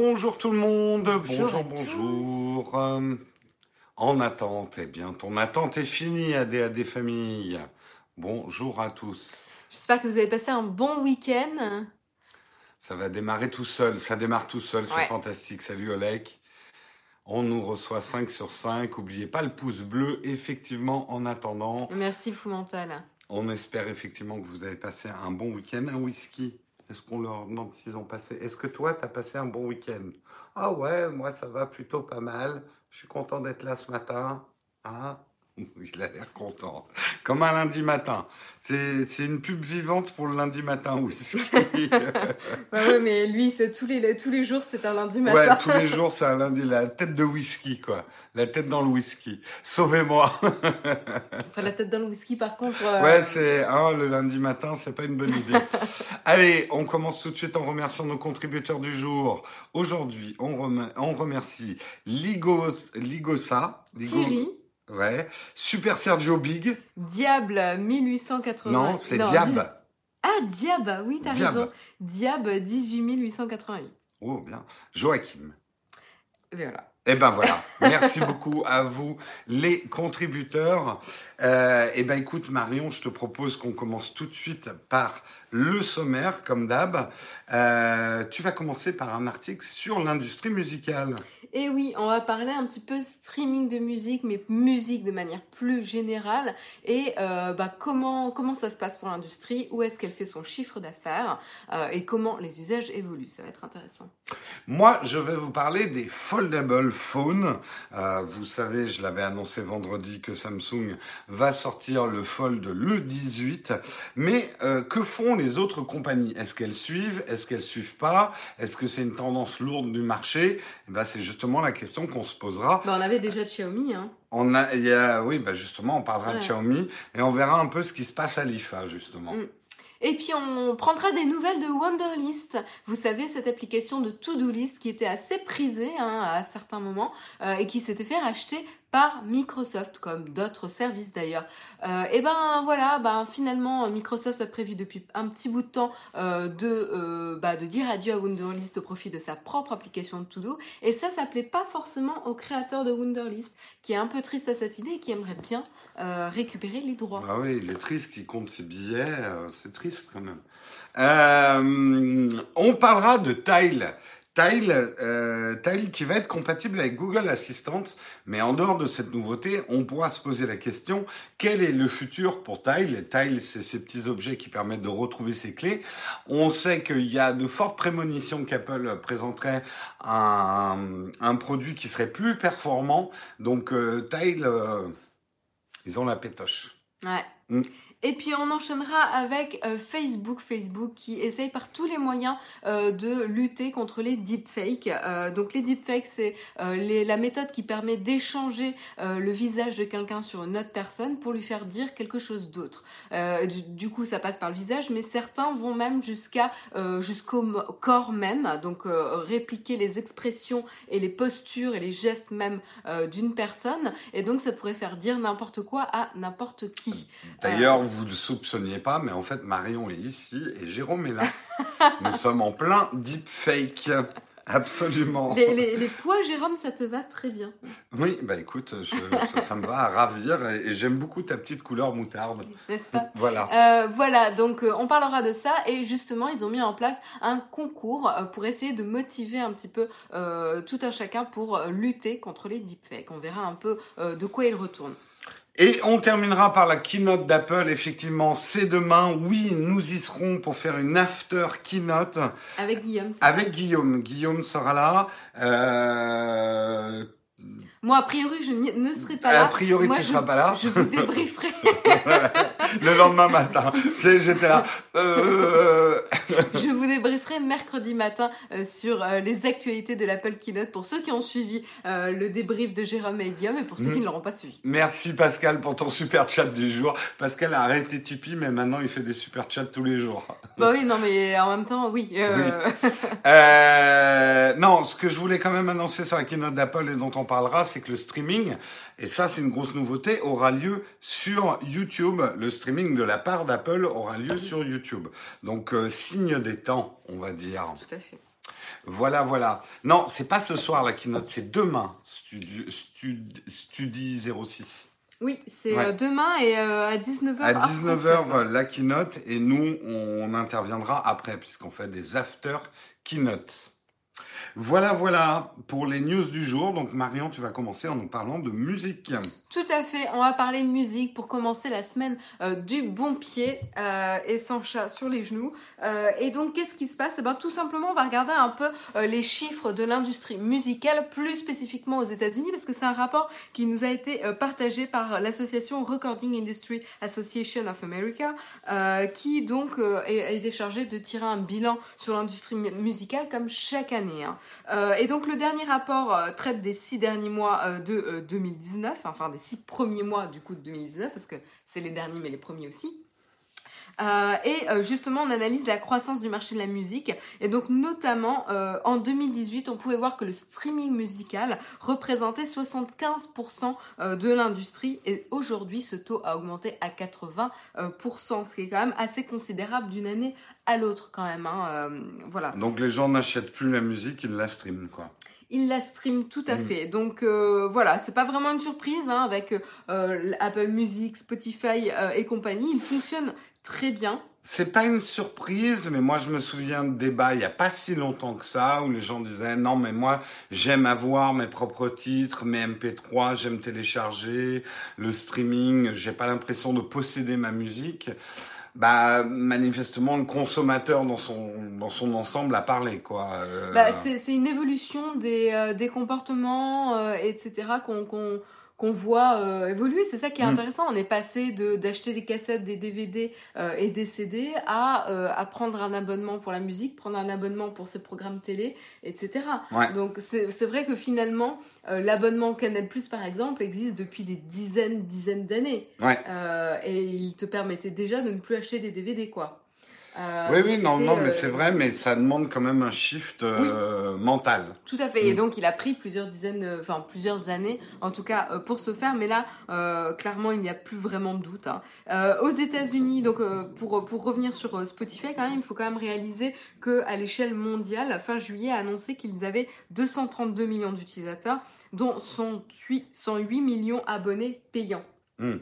Bonjour tout le monde, Bonjour à bonjour, bonjour. Euh, en attente, eh bien, ton attente est finie, ADAD Famille. Bonjour à tous. J'espère que vous avez passé un bon week-end. Ça va démarrer tout seul, ça démarre tout seul, c'est Ouais. fantastique. Salut Olek. On nous reçoit 5 sur 5. Oubliez pas le pouce bleu, effectivement, en attendant. Merci Fou Mental. On espère effectivement que vous avez passé un bon week-end. Un whisky, est-ce qu'on leur demande s'ils ont passé? Est-ce que toi, tu as passé un bon week-end? Ah ouais, moi, ça va plutôt pas mal. Je suis content d'être là ce matin. Ah, il a l'air content. Comme un lundi matin. C'est c'est une pub vivante pour le lundi matin, whisky. Ouais, ouais, mais lui, c'est tous les, tous les jours, c'est un lundi matin. Ouais, tous les jours, c'est un lundi. La tête de whisky, quoi. La tête dans le whisky. Sauvez-moi. Enfin, la tête dans le whisky, par contre. euh, Ouais, c'est hein, le lundi matin, c'est pas une bonne idée. Allez, on commence tout de suite en remerciant nos contributeurs du jour. Aujourd'hui, on, on remercie Ligos, Ligosa, Ligo- Thierry, ouais, Super Sergio Big. Diable 1880. Non, c'est Diab. Ah, Diab, oui, t'as raison. Diab 18888. Oh bien. Joachim. Et Voilà. Eh ben voilà. Merci beaucoup à vous, les contributeurs. Euh, eh ben écoute, Marion, je te propose qu'on commence tout de suite par le sommaire, comme d'hab. Euh, tu vas commencer par un article sur l'industrie musicale. Et oui, on va parler un petit peu streaming de musique, mais musique de manière plus générale. Et euh, bah, comment, comment ça se passe pour l'industrie, où est-ce qu'elle fait son chiffre d'affaires, euh, et comment les usages évoluent? Ça va être intéressant. Moi, je vais vous parler des foldable phones. Vous savez, je l'avais annoncé vendredi que Samsung va sortir le Fold le 18. Mais que font les autres compagnies Est-ce qu'elles suivent? Est-ce qu'elles suivent pas? Est-ce que c'est une tendance lourde du marché? Eh ben, C'est justement la question qu'on se posera. Bah, on avait déjà de Xiaomi, hein. On a, il y a, oui, bah justement, on parlera de. Xiaomi et on verra un peu ce qui se passe à l'IFA, justement. Mm. Et puis on prendra des nouvelles de Wonderlist. Vous savez, cette application de to-do list qui était assez prisée hein, à certains moments euh, et qui s'était fait racheter par Microsoft, comme d'autres services d'ailleurs. Euh, et ben voilà, ben finalement Microsoft a prévu depuis un petit bout de temps euh, de, euh, bah, de dire adieu à Wunderlist au profit de sa propre application de to-do. Et ça, ça plaît pas forcément au créateur de Wunderlist, qui est un peu triste à cette idée et qui aimerait bien récupérer les droits. Ah oui, il est triste, il compte ses billets, c'est triste quand même. On parlera de Tile. Tile, euh, Tile qui va être compatible avec Google Assistant, mais en dehors de cette nouveauté, on pourra se poser la question quel est le futur pour Tile? Tile, c'est ces petits objets qui permettent de retrouver ses clés. On sait qu'il y a de fortes prémonitions qu'Apple présenterait un, un produit qui serait plus performant. Donc euh, Tile, euh, ils ont la pétoche. Ouais. Mm. Et puis on enchaînera avec euh, Facebook, Facebook qui essaye par tous les moyens euh, de lutter contre les deepfakes. Euh, donc les deepfakes, c'est euh, la méthode qui permet d'échanger euh, le visage de quelqu'un sur une autre personne pour lui faire dire quelque chose d'autre. Euh, du, du coup, ça passe par le visage, mais certains vont même jusqu'à euh, jusqu'au corps même, donc euh, répliquer les expressions et les postures et les gestes même euh, d'une personne. Et donc ça pourrait faire dire n'importe quoi à n'importe qui. D'ailleurs, vous ne le soupçonniez pas, mais en fait, Marion est ici et Jérôme est là. Nous sommes en plein deepfake. Absolument. Les, les, les poids, Jérôme, ça te va très bien. Oui, bah écoute, je- ça, ça me va à ravir et, et j'aime beaucoup ta petite couleur moutarde. N'est-ce pas? Voilà. Euh, voilà, donc euh, on parlera de ça et justement ils ont mis en place un concours euh, pour essayer de motiver un petit peu euh, tout un chacun pour lutter contre les deepfakes. On verra un peu de quoi ils retournent. Et on terminera par la keynote d'Apple. Effectivement, c'est demain. Oui, nous y serons pour faire une after keynote Avec Guillaume. avec Guillaume. Guillaume sera là. Euh, Moi, a priori, je ne serai pas a là. priori, Moi, tu je- seras pas là. Je vous débrieferai. le lendemain matin. Tu sais, j'étais là. Euh... je vous débrieferai mercredi matin euh, sur euh, les actualités de l'Apple Keynote pour ceux qui ont suivi euh, le débrief de Jérôme et Guillaume et pour ceux qui ne l'auront pas suivi. Merci Pascal pour ton super chat du jour. Pascal a arrêté Tipeee, mais maintenant il fait des super chats tous les jours. Bah oui, non, mais en même temps, oui. euh, Euh, non, ce que je voulais quand même annoncer sur la keynote d'Apple et dont on parlera, c'est que le streaming, et ça c'est une grosse nouveauté, aura lieu sur YouTube. Le streaming de la part d'Apple aura lieu sur YouTube. Donc euh, signe des temps, on va dire. Tout à fait. Voilà, voilà. Non, c'est pas ce soir la keynote, c'est demain, Studi, Studi, Studi 06. Oui, c'est euh, demain et euh, à 19h. À 19h, la keynote, et nous, on interviendra après, puisqu'on fait des after keynotes. Voilà, voilà pour les news du jour. Donc Marion, tu vas commencer en nous parlant de musique. Tout à fait, on va parler musique pour commencer la semaine euh, du bon pied euh, et sans chat sur les genoux. Euh, et donc qu'est-ce qui se passe? Eh ben, Tout simplement, on va regarder un peu les chiffres de l'industrie musicale, plus spécifiquement aux États-Unis, parce que c'est un rapport qui nous a été partagé par l'association Recording Industry Association of America, qui donc a été chargée de tirer un bilan sur l'industrie musicale comme chaque année. Hein. Euh, et donc le dernier rapport euh, traite des six derniers mois euh, de 2019, enfin des six premiers mois du coup de 2019, parce que c'est les derniers mais les premiers aussi. Euh, et euh, justement, on analyse la croissance du marché de la musique. Et donc, notamment, euh, en 2018, on pouvait voir que le streaming musical représentait 75% de l'industrie. Et aujourd'hui, ce taux a augmenté à 80%, ce qui est quand même assez considérable d'une année à l'autre quand même. Hein, voilà. Donc, les gens n'achètent plus la musique, ils la streament, quoi il la stream tout à mm. fait. Donc euh, voilà, c'est pas vraiment une surprise hein, avec euh, Apple Music, Spotify euh, et compagnie. Il fonctionne très bien. C'est pas une surprise, mais moi je me souviens de débats il y a pas si longtemps que ça où les gens disaient non mais moi j'aime avoir mes propres titres, mes MP3, j'aime télécharger le streaming, j'ai pas l'impression de posséder ma musique bah manifestement le consommateur dans son dans son ensemble a parlé quoi. Euh, bah, c'est une évolution des, euh, des comportements euh, etc qu'on qu'on qu'on voit euh, évoluer. C'est ça qui est mm. intéressant. On est passé de d'acheter des cassettes, des DVD euh, et des CD à, euh, à prendre un abonnement pour la musique, prendre un abonnement pour ses programmes télé, etc. Donc c'est vrai que finalement l'abonnement Canal Plus par exemple existe depuis des dizaines dizaines d'années et il te permettait déjà de ne plus acheter des DVD quoi. Euh, oui, oui, non, non, mais c'est euh, vrai, mais ça demande quand même un shift euh, mental. Tout à fait. Et mm. donc, il a pris plusieurs dizaines, enfin plusieurs années, en tout cas, pour se faire. Mais là, clairement, il n'y a plus vraiment de doute. Hein. aux États-Unis, donc pour pour revenir sur Spotify, quand même, il faut quand même réaliser que à l'échelle mondiale, fin juillet, a annoncé qu'ils avaient 232 millions d'utilisateurs, dont 108, 108 millions abonnés payants. Hmm.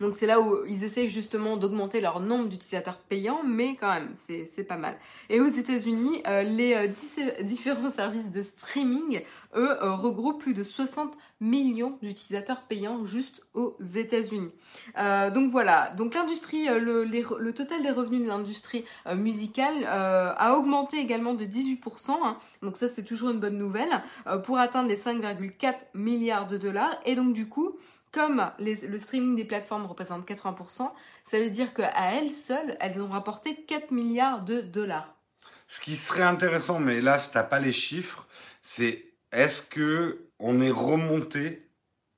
Donc c'est là où ils essayent justement d'augmenter leur nombre d'utilisateurs payants, mais quand même, c'est pas mal. Et aux États-Unis, euh, les euh, différents services de streaming, eux, euh, regroupent plus de 60 millions d'utilisateurs payants juste aux États-Unis. donc voilà, donc l'industrie, le, le, total des revenus de l'industrie musicale a augmenté également de 18%, hein. donc ça c'est toujours une bonne nouvelle, pour atteindre les 5,4 milliards de dollars. Et donc du coup, comme le streaming des plateformes représente 80%, ça veut dire qu'à elles seules, elles ont rapporté 4 milliards de dollars. Ce qui serait intéressant, mais là, je n'as pas les chiffres, c'est est-ce que on est remonté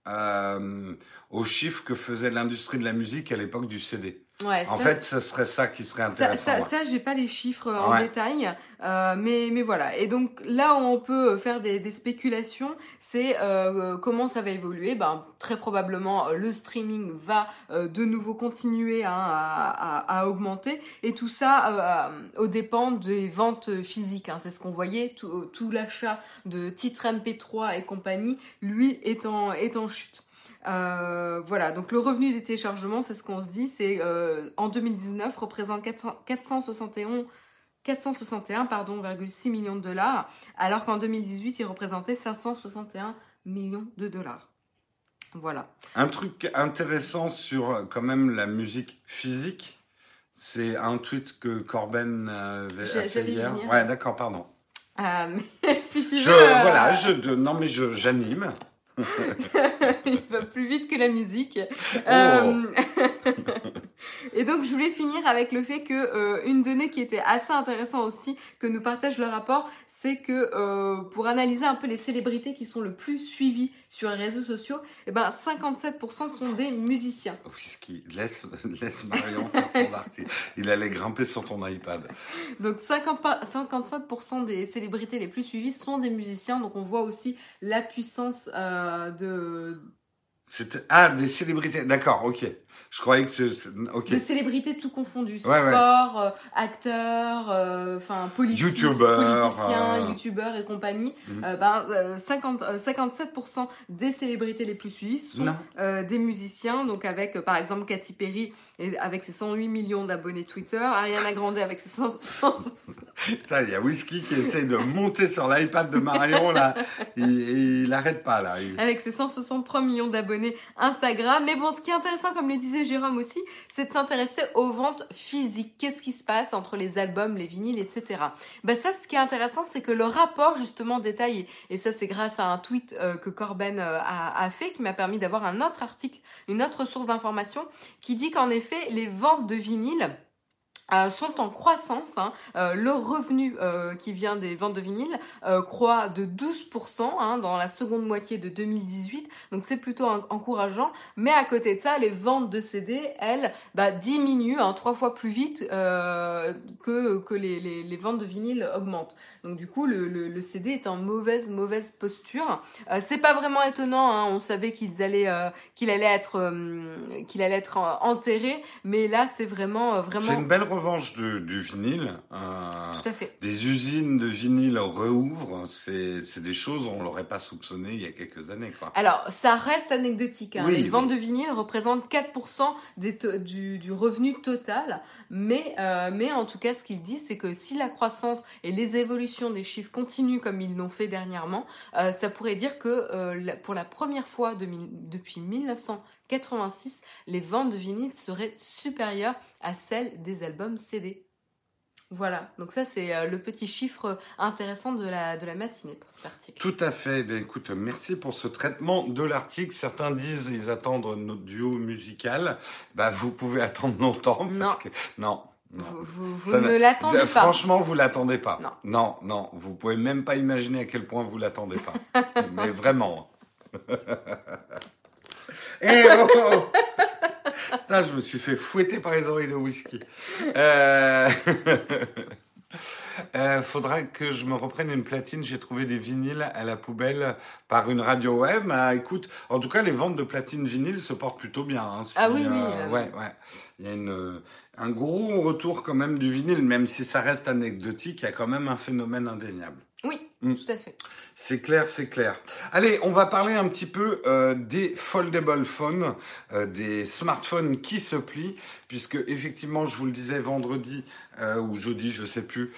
euh, aux chiffres que faisait l'industrie de la musique à l'époque du CD en fait, ce serait ça qui serait intéressant. Ça, ça, j'ai pas les chiffres en détail, euh, mais mais voilà. Et donc là où on peut faire des, des spéculations, c'est euh, comment ça va évoluer? Ben très probablement le streaming va euh, de nouveau continuer hein, à, à, à, augmenter, et tout ça euh, au dépend des ventes physiques. Hein. C'est ce qu'on voyait. Tout, tout l'achat de titres MP3 et compagnie, lui, est en est en chute. Euh, voilà, donc le revenu des téléchargements, c'est ce qu'on se dit, c'est euh, en 2019 représente 461 461 pardon, 6 millions de dollars, alors qu'en 2018 il représentait 561 millions de dollars. Voilà. Un truc intéressant sur euh, quand même la musique physique, c'est un tweet que Corben avait fait hier. Ouais, d'accord, pardon. mais si tu veux. Je, Voilà, je, non mais j'anime. il va plus vite que la musique. Oh. Euh, et donc je voulais finir avec le fait que euh, une donnée qui était assez intéressante aussi que nous partage le rapport, c'est que euh, pour analyser un peu les célébrités qui sont le plus suivies sur les réseaux sociaux, eh ben 57% sont des musiciens. Whisky, laisse laisse Marion faire son article. Il allait grimper sur ton iPad. Donc 50, 57% des célébrités les plus suivies sont des musiciens. Donc on voit aussi la puissance de C'était ah des célébrités. D'accord, ok. Je croyais que c'est ok. Des célébrités tout confondu, Ouais, ouais. sport, euh, acteurs, euh, enfin Youtubeurs, politiciens, euh, youtubeurs et compagnie. Mhm. Euh, ben, euh, 50, euh, 57% des célébrités les plus suivies sont euh, des musiciens. Donc avec euh, par exemple Katy Perry et avec ses 108 millions d'abonnés Twitter, Ariana Grande avec ses 100, 100 Ça, il y a Whisky qui essaye de monter sur l'iPad de Marion là. Il, il arrête pas là. Il- avec ses 163 millions d'abonnés Instagram. Mais bon, ce qui est intéressant, comme le disait Jérôme aussi, c'est de s'intéresser aux ventes physiques. Qu'est-ce qui se passe entre les albums, les vinyles, etc. Ben ça, ce qui est intéressant, c'est que le rapport justement détaille, et ça c'est grâce à un tweet euh, que Corben euh, a, a fait, qui m'a permis d'avoir un autre article, une autre source d'information, qui dit qu'en effet, les ventes de vinyles euh, sont en croissance. hein. Euh, le revenu euh, qui vient des ventes de vinyle euh, croît de 12% hein, dans la seconde moitié de 2018. Donc c'est plutôt en- encourageant. Mais à côté de ça, les ventes de CD, elles, bah, diminuent hein, trois fois plus vite euh, que, que les, les, les ventes de vinyle augmentent. Donc du coup, le, le, le CD est en mauvaise mauvaise posture. Euh, c'est pas vraiment étonnant. Hein. On savait qu'ils allaient euh, qu'il allait être qu'il allait être enterré, mais là c'est vraiment vraiment revanche du, du vinyle, euh, Tout à fait. des usines de vinyle réouvrent, c'est des choses on l'aurait pas soupçonné il y a quelques années. Alors, ça reste anecdotique. Hein. Les ventes de vinyle représentent 4% du, revenu total, euh, mais, en tout cas, ce qu'il dit, c'est que si la croissance et les évolutions des chiffres continuent comme ils l'ont fait dernièrement, euh, ça pourrait dire que pour la première fois depuis 1900 86, les ventes de vinyle seraient supérieures à celles des albums CD. Voilà, donc ça c'est euh, le petit chiffre intéressant de la, de la matinée pour cet article. Tout à fait, ben, écoute, merci pour ce traitement de l'article. Certains disent ils attendent notre duo musical. Bah, vous pouvez attendre longtemps parce non. que non. Non. Vous, vous ne l'attendez pas. Franchement, vous l'attendez pas. Non. non, non, vous pouvez même pas imaginer à quel point vous l'attendez pas. Mais vraiment. Eh oh, oh. Putain, je me suis fait fouetter par les oreilles de whisky. Euh... euh, faudra que je me reprenne une platine. J'ai trouvé des vinyles à la poubelle par une radio web. Ah, écoute, en tout cas, les ventes de platines vinyles se portent plutôt bien. hein. Si, Ah oui, oui, euh, euh, ouais, ouais. Il y a une, euh, un gros retour quand même du vinyle, même si ça reste anecdotique. Il y a quand même un phénomène indéniable. Oui, Mm. tout à fait. C'est clair, c'est clair. Allez, on va parler un petit peu euh, des foldable phones, euh, des smartphones qui se plient, puisque effectivement, je vous le disais vendredi euh, ou jeudi, je sais plus.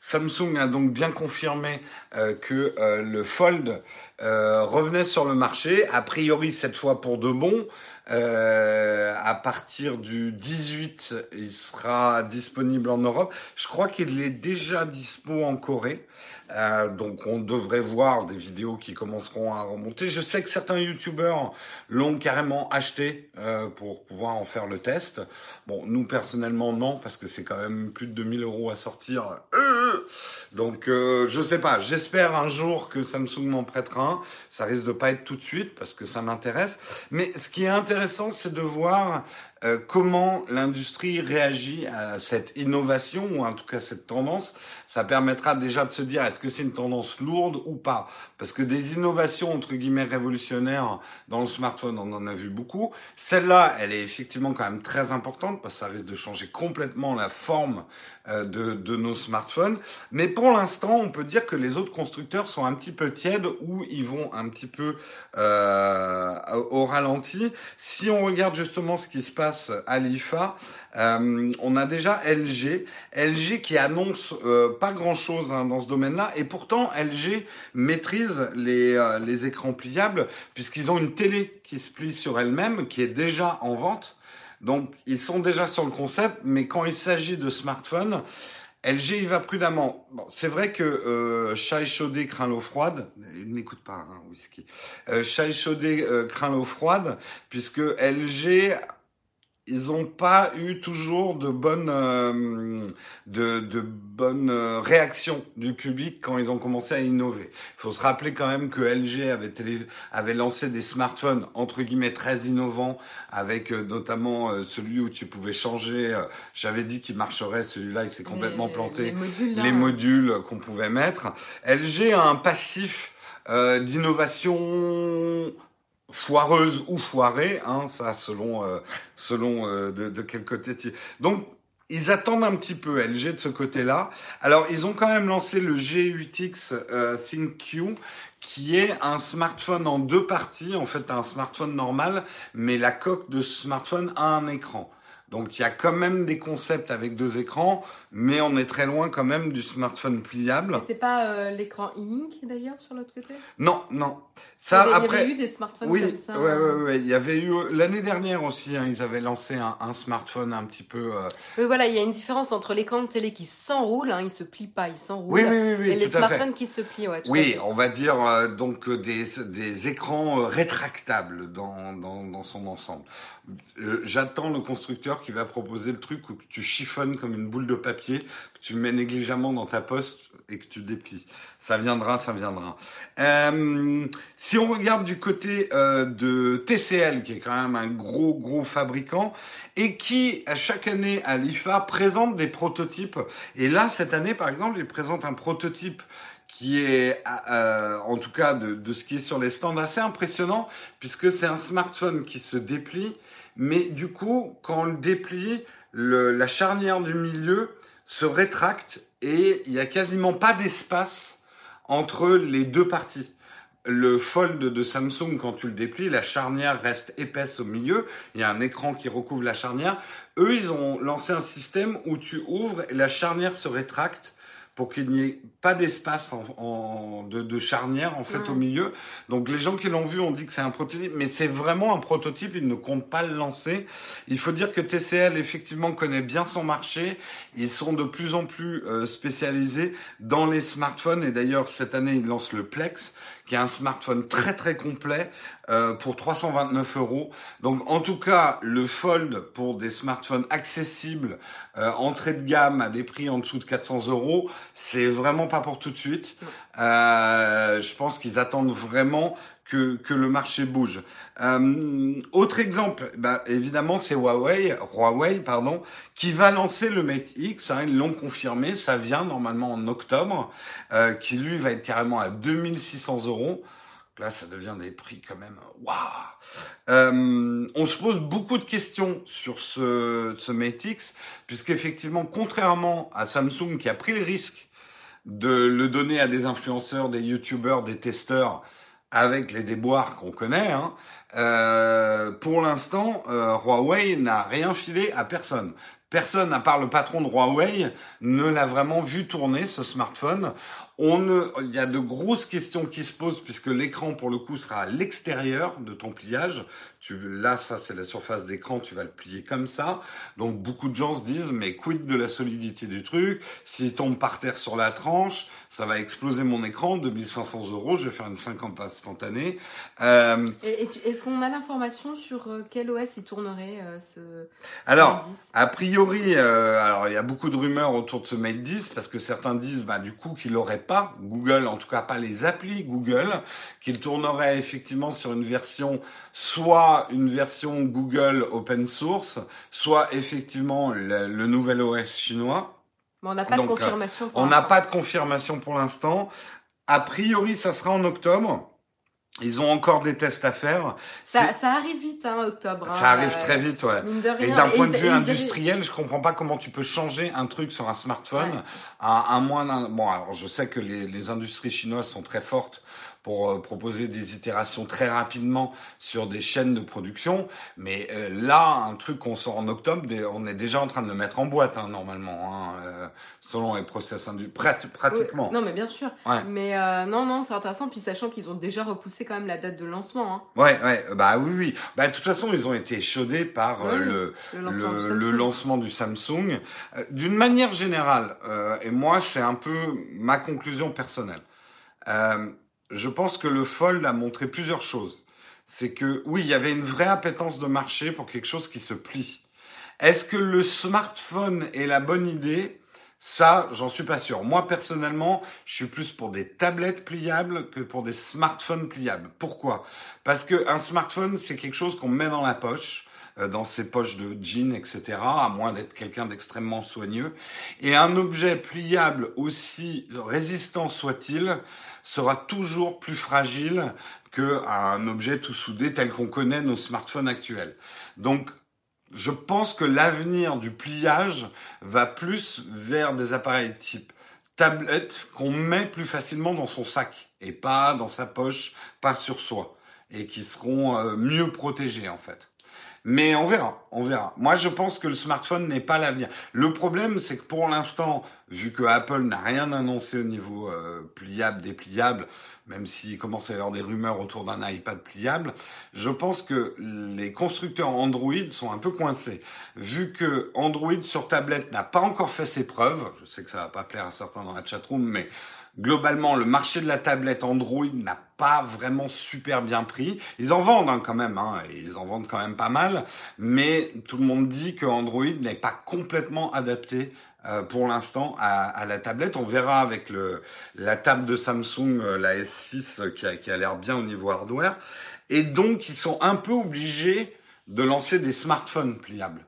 Samsung a donc bien confirmé euh, que euh, le Fold euh, revenait sur le marché, a priori cette fois pour de bon. Euh, à partir du 18, il sera disponible en Europe. Je crois qu'il est déjà dispo en Corée. Euh, donc on devrait voir des vidéos qui commenceront à remonter. Je sais que certains youtubeurs l'ont carrément acheté euh, pour pouvoir en faire le test. Bon, nous personnellement non, parce que c'est quand même plus de 2000 euros à sortir. Euh, donc euh, je sais pas, j'espère un jour que Samsung m'en prêtera un. Ça risque de pas être tout de suite parce que ça m'intéresse. Mais ce qui est intéressant, c'est de voir euh, comment l'industrie réagit à cette innovation ou en tout cas cette tendance. Ça permettra déjà de se dire est-ce que c'est une tendance lourde ou pas? Parce que des innovations entre guillemets révolutionnaires dans le smartphone, on en a vu beaucoup. Celle-là, elle est effectivement quand même très importante parce que ça risque de changer complètement la forme de, de nos smartphones. Mais pour l'instant, on peut dire que les autres constructeurs sont un petit peu tièdes ou ils vont un petit peu euh, au ralenti. Si on regarde justement ce qui se passe à l'IFA, euh, on a déjà LG, LG qui annonce euh, pas grand-chose hein, dans ce domaine-là, et pourtant LG maîtrise les, euh, les écrans pliables puisqu'ils ont une télé qui se plie sur elle-même, qui est déjà en vente. Donc ils sont déjà sur le concept, mais quand il s'agit de smartphones, LG il va prudemment. Bon, c'est vrai que euh, chat échaudé craint l'eau froide. Il n'écoute pas, hein, whisky. Euh, chat échaudé euh, craint l'eau froide, puisque LG ils n'ont pas eu toujours de bonnes euh, de, de bonnes euh, réactions du public quand ils ont commencé à innover. Il faut se rappeler quand même que LG avait télé, avait lancé des smartphones entre guillemets très innovants avec euh, notamment euh, celui où tu pouvais changer j'avais dit qu'il marcherait celui-là il s'est complètement Les- planté Les modules, modules qu'on pouvait mettre. LG a un passif euh, d'innovation foireuse ou foirée, hein, ça selon euh, selon euh, de, de, quel côté tu. Donc ils attendent un petit peu LG de ce côté-là. Alors ils ont quand même lancé le G8X euh, ThinQ qui est un smartphone en deux parties, en fait un smartphone normal, mais la coque de ce smartphone a un écran. Donc il y a quand même des concepts avec deux écrans, mais on est très loin quand même du smartphone pliable. C'était pas euh, l'écran e-ink d'ailleurs sur l'autre côté? Non, non. Ça il y avait, après. Il y avait eu des smartphones oui, comme ça. ouais, ouais, ouais. Il y avait eu l'année dernière aussi. Hein, ils avaient lancé un, un, smartphone un petit peu. Euh... Oui, voilà, il y a une différence entre l'écran de télé qui s'enroule, hein, il se plie pas, il s'enroule. Oui, oui, oui, oui, et les smartphones qui se plient, ouais. tout à Oui, fait. on va dire euh, donc euh, des, des écrans rétractables dans, dans, dans son ensemble. J'attends le constructeur qui va proposer le truc où tu chiffonnes comme une boule de papier, que tu mets négligemment dans ta poste et que tu déplies. Ça viendra, ça viendra. Euh, si on regarde du côté euh, de TCL, qui est quand même un gros gros fabricant et qui à chaque année à l'IFA présente des prototypes. Et là cette année par exemple, il présente un prototype qui est, euh, en tout cas de, de, ce qui est sur les stands, assez impressionnant, puisque c'est un smartphone qui se déplie, mais du coup, quand on le déplie, la charnière du milieu se rétracte et il n'y a quasiment pas d'espace entre les deux parties. Le Fold de Samsung, quand tu le déplies, la charnière reste épaisse au milieu. Il y a un écran qui recouvre la charnière. Eux, ils ont lancé un système où tu ouvres et la charnière se rétracte pour qu'il n'y ait pas d'espace en, en, de, de, charnière en fait au milieu. Donc les gens qui l'ont vu ont dit que c'est un prototype, mais c'est vraiment un prototype. Ils ne comptent pas le lancer. Il faut dire que TCL effectivement connaît bien son marché. Ils sont de plus en plus euh, spécialisés dans les smartphones et d'ailleurs cette année ils lancent le Plex, qui est un smartphone très très complet euh, pour 329 euros. Donc en tout cas le Fold pour des smartphones accessibles, euh, entrée de gamme à des prix en dessous de 400 euros, c'est vraiment pas pour tout de suite. Euh, je pense qu'ils attendent vraiment que, le marché bouge. Euh, autre exemple, bah, évidemment, c'est Huawei, Huawei, pardon, qui va lancer le Mate X. Hein, ils l'ont confirmé, ça vient normalement en octobre, euh, qui lui va être carrément à 2600 euros. Là, ça devient des prix quand même. Waouh euh, On se pose beaucoup de questions sur ce, ce Mate X, puisqu'effectivement, contrairement à Samsung qui a pris le risque de le donner à des influenceurs, des youtubeurs, des testeurs, avec les déboires qu'on connaît, hein, euh, pour l'instant, euh, Huawei n'a rien filé à personne. Personne, à part le patron de Huawei, ne l'a vraiment vu tourner ce smartphone. On ne, il y a de grosses questions qui se posent puisque l'écran pour le coup sera à l'extérieur de ton pliage. Tu, là, ça c'est la surface d'écran, tu vas le plier comme ça. Donc beaucoup de gens se disent mais quid de la solidité du truc? S'il tombe par terre sur la tranche, ça va exploser mon écran. 2500 euros, je vais faire une 50 instantanée. Euh, Et, et tu- est-ce qu'on a l'information sur euh, quel OS il tournerait euh, ce alors, ce 10 A priori, euh, alors il y a beaucoup de rumeurs autour de ce Mate 10 parce que certains disent bah, du coup qu'il n'aurait pas Google, en tout cas pas les applis Google, qu'il tournerait effectivement sur une version, soit une version Google open source, soit effectivement le, le nouvel OS chinois. Mais on n'a pas Donc, de confirmation. pour On n'a pas de confirmation pour l'instant. A priori, ça sera en octobre. Ils ont encore des tests à faire. Ça, ça arrive vite, hein, octobre. hein, ça arrive euh, très vite, ouais. Et d'un point de ils- vue ils industriel, je comprends pas comment tu peux changer un truc sur un smartphone Ouais. à moins d'un. Bon, alors je sais que les, les industries chinoises sont très fortes pour euh, proposer des itérations très rapidement sur des chaînes de production, mais euh, là, un truc qu'on sort en octobre, on est déjà en train de le mettre en boîte hein, normalement, hein, euh, selon les process industriels, pratiquement. Oui, Non, mais bien sûr. Ouais. Mais euh, non, non, c'est intéressant. Puis sachant qu'ils ont déjà repoussé quand même la date de lancement. Hein, Ouais, ouais, bah oui, oui. Bah de toute façon, ils ont été chaudés par euh, Oui, le le lancement du le, lancement du Samsung. Euh, D'une manière générale, euh, et moi c'est un peu ma conclusion personnelle, euh, je pense que le Fold a montré plusieurs choses. C'est que oui, il y avait une vraie appétence de marché pour quelque chose qui se plie. Est-ce que le smartphone est la bonne idée? Ça, j'en suis pas sûr. Moi, personnellement, je suis plus pour des tablettes pliables que pour des smartphones pliables. Pourquoi? Parce que un smartphone, c'est quelque chose qu'on met dans la poche. euh, dans ses poches de jeans, etc., à moins d'être quelqu'un d'extrêmement soigneux. Et un objet pliable, aussi résistant soit-il, sera toujours plus fragile qu'un objet tout soudé tel qu'on connaît nos smartphones actuels. Donc, je pense que l'avenir du pliage va plus vers des appareils type tablette qu'on met plus facilement dans son sac et pas dans sa poche, pas sur soi, et qui seront euh, mieux protégés en fait. Mais on verra, on verra. Moi, je pense que le smartphone n'est pas l'avenir. Le problème, c'est que pour l'instant, vu que Apple n'a rien annoncé au niveau euh, pliable, dépliable, même s'il commence à y avoir des rumeurs autour d'un iPad pliable, je pense que les constructeurs Android sont un peu coincés. Vu que Android sur tablette n'a pas encore fait ses preuves, je sais que ça va pas plaire à certains dans la chatroom, mais globalement, le marché de la tablette Android n'a pas vraiment super bien pris. Ils en vendent hein, quand même, hein, ils en vendent quand même pas mal, mais tout le monde dit que Android n'est pas complètement adapté euh, pour l'instant à, la tablette. On verra avec le, la table de Samsung, euh, la S6, qui a, qui a l'air bien au niveau hardware. Et donc, ils sont un peu obligés de lancer des smartphones pliables.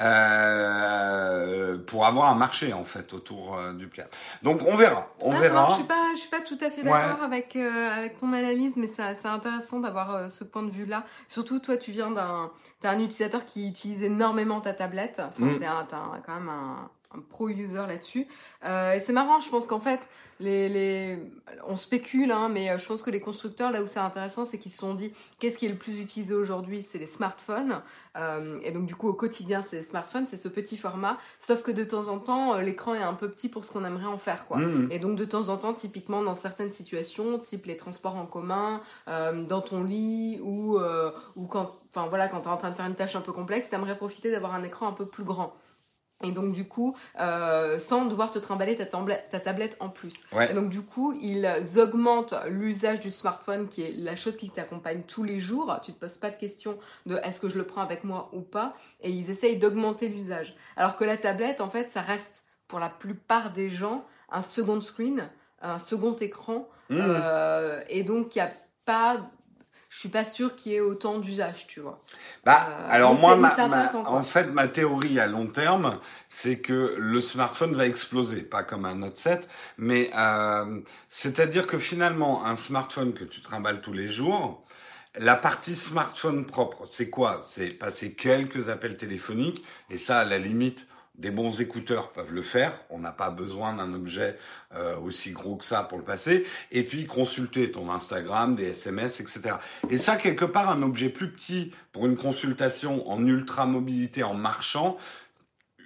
Euh, pour avoir un marché en fait autour euh, du pliable. Donc on verra, on ah, verra. je suis pas, je suis pas tout à fait d'accord avec euh, avec ton analyse, mais c'est intéressant d'avoir ce point de vue là. Surtout toi, tu viens d'un, t'es un utilisateur qui utilise énormément ta tablette. Enfin, mm. t'as quand même un, un pro-user là-dessus. Euh, et c'est marrant, je pense qu'en fait, les, les... on spécule, hein, mais euh, je pense que les constructeurs, là où c'est intéressant, c'est qu'ils se sont dit, qu'est-ce qui est le plus utilisé aujourd'hui C'est les smartphones. Euh, et donc du coup, au quotidien, c'est les smartphones, c'est ce petit format. Sauf que de temps en temps, l'écran est un peu petit pour ce qu'on aimerait en faire. quoi. Mmh. Et donc de temps en temps, typiquement dans certaines situations, type les transports en commun, euh, dans ton lit, ou, ou quand, voilà, quand tu es en train de faire une tâche un peu complexe, tu aimerais profiter d'avoir un écran un peu plus grand. Et donc du coup, euh, sans devoir te trimballer ta, ta tablette en plus. Et donc du coup, ils augmentent l'usage du smartphone, qui est la chose qui t'accompagne tous les jours. Tu te poses pas de question de est-ce que je le prends avec moi ou pas. Et ils essayent d'augmenter l'usage. Alors que la tablette, en fait, ça reste pour la plupart des gens un second screen, un second écran. Mmh. Euh, et donc il n'y a pas je suis pas sûre qu'il y ait autant d'usage, tu vois. Bah, euh, alors moi, en fait, ma théorie à long terme, c'est que le smartphone va exploser, pas comme un Note 7, mais euh, c'est-à-dire que finalement, un smartphone que tu trimbales tous les jours, la partie smartphone propre, c'est quoi? C'est passer quelques appels téléphoniques, et ça, à la limite, des bons écouteurs peuvent le faire. On n'a pas besoin d'un objet euh, aussi gros que ça pour le passer. Et puis consulter ton Instagram, des SMS, etc. Et ça, quelque part, un objet plus petit pour une consultation en ultra mobilité en marchant,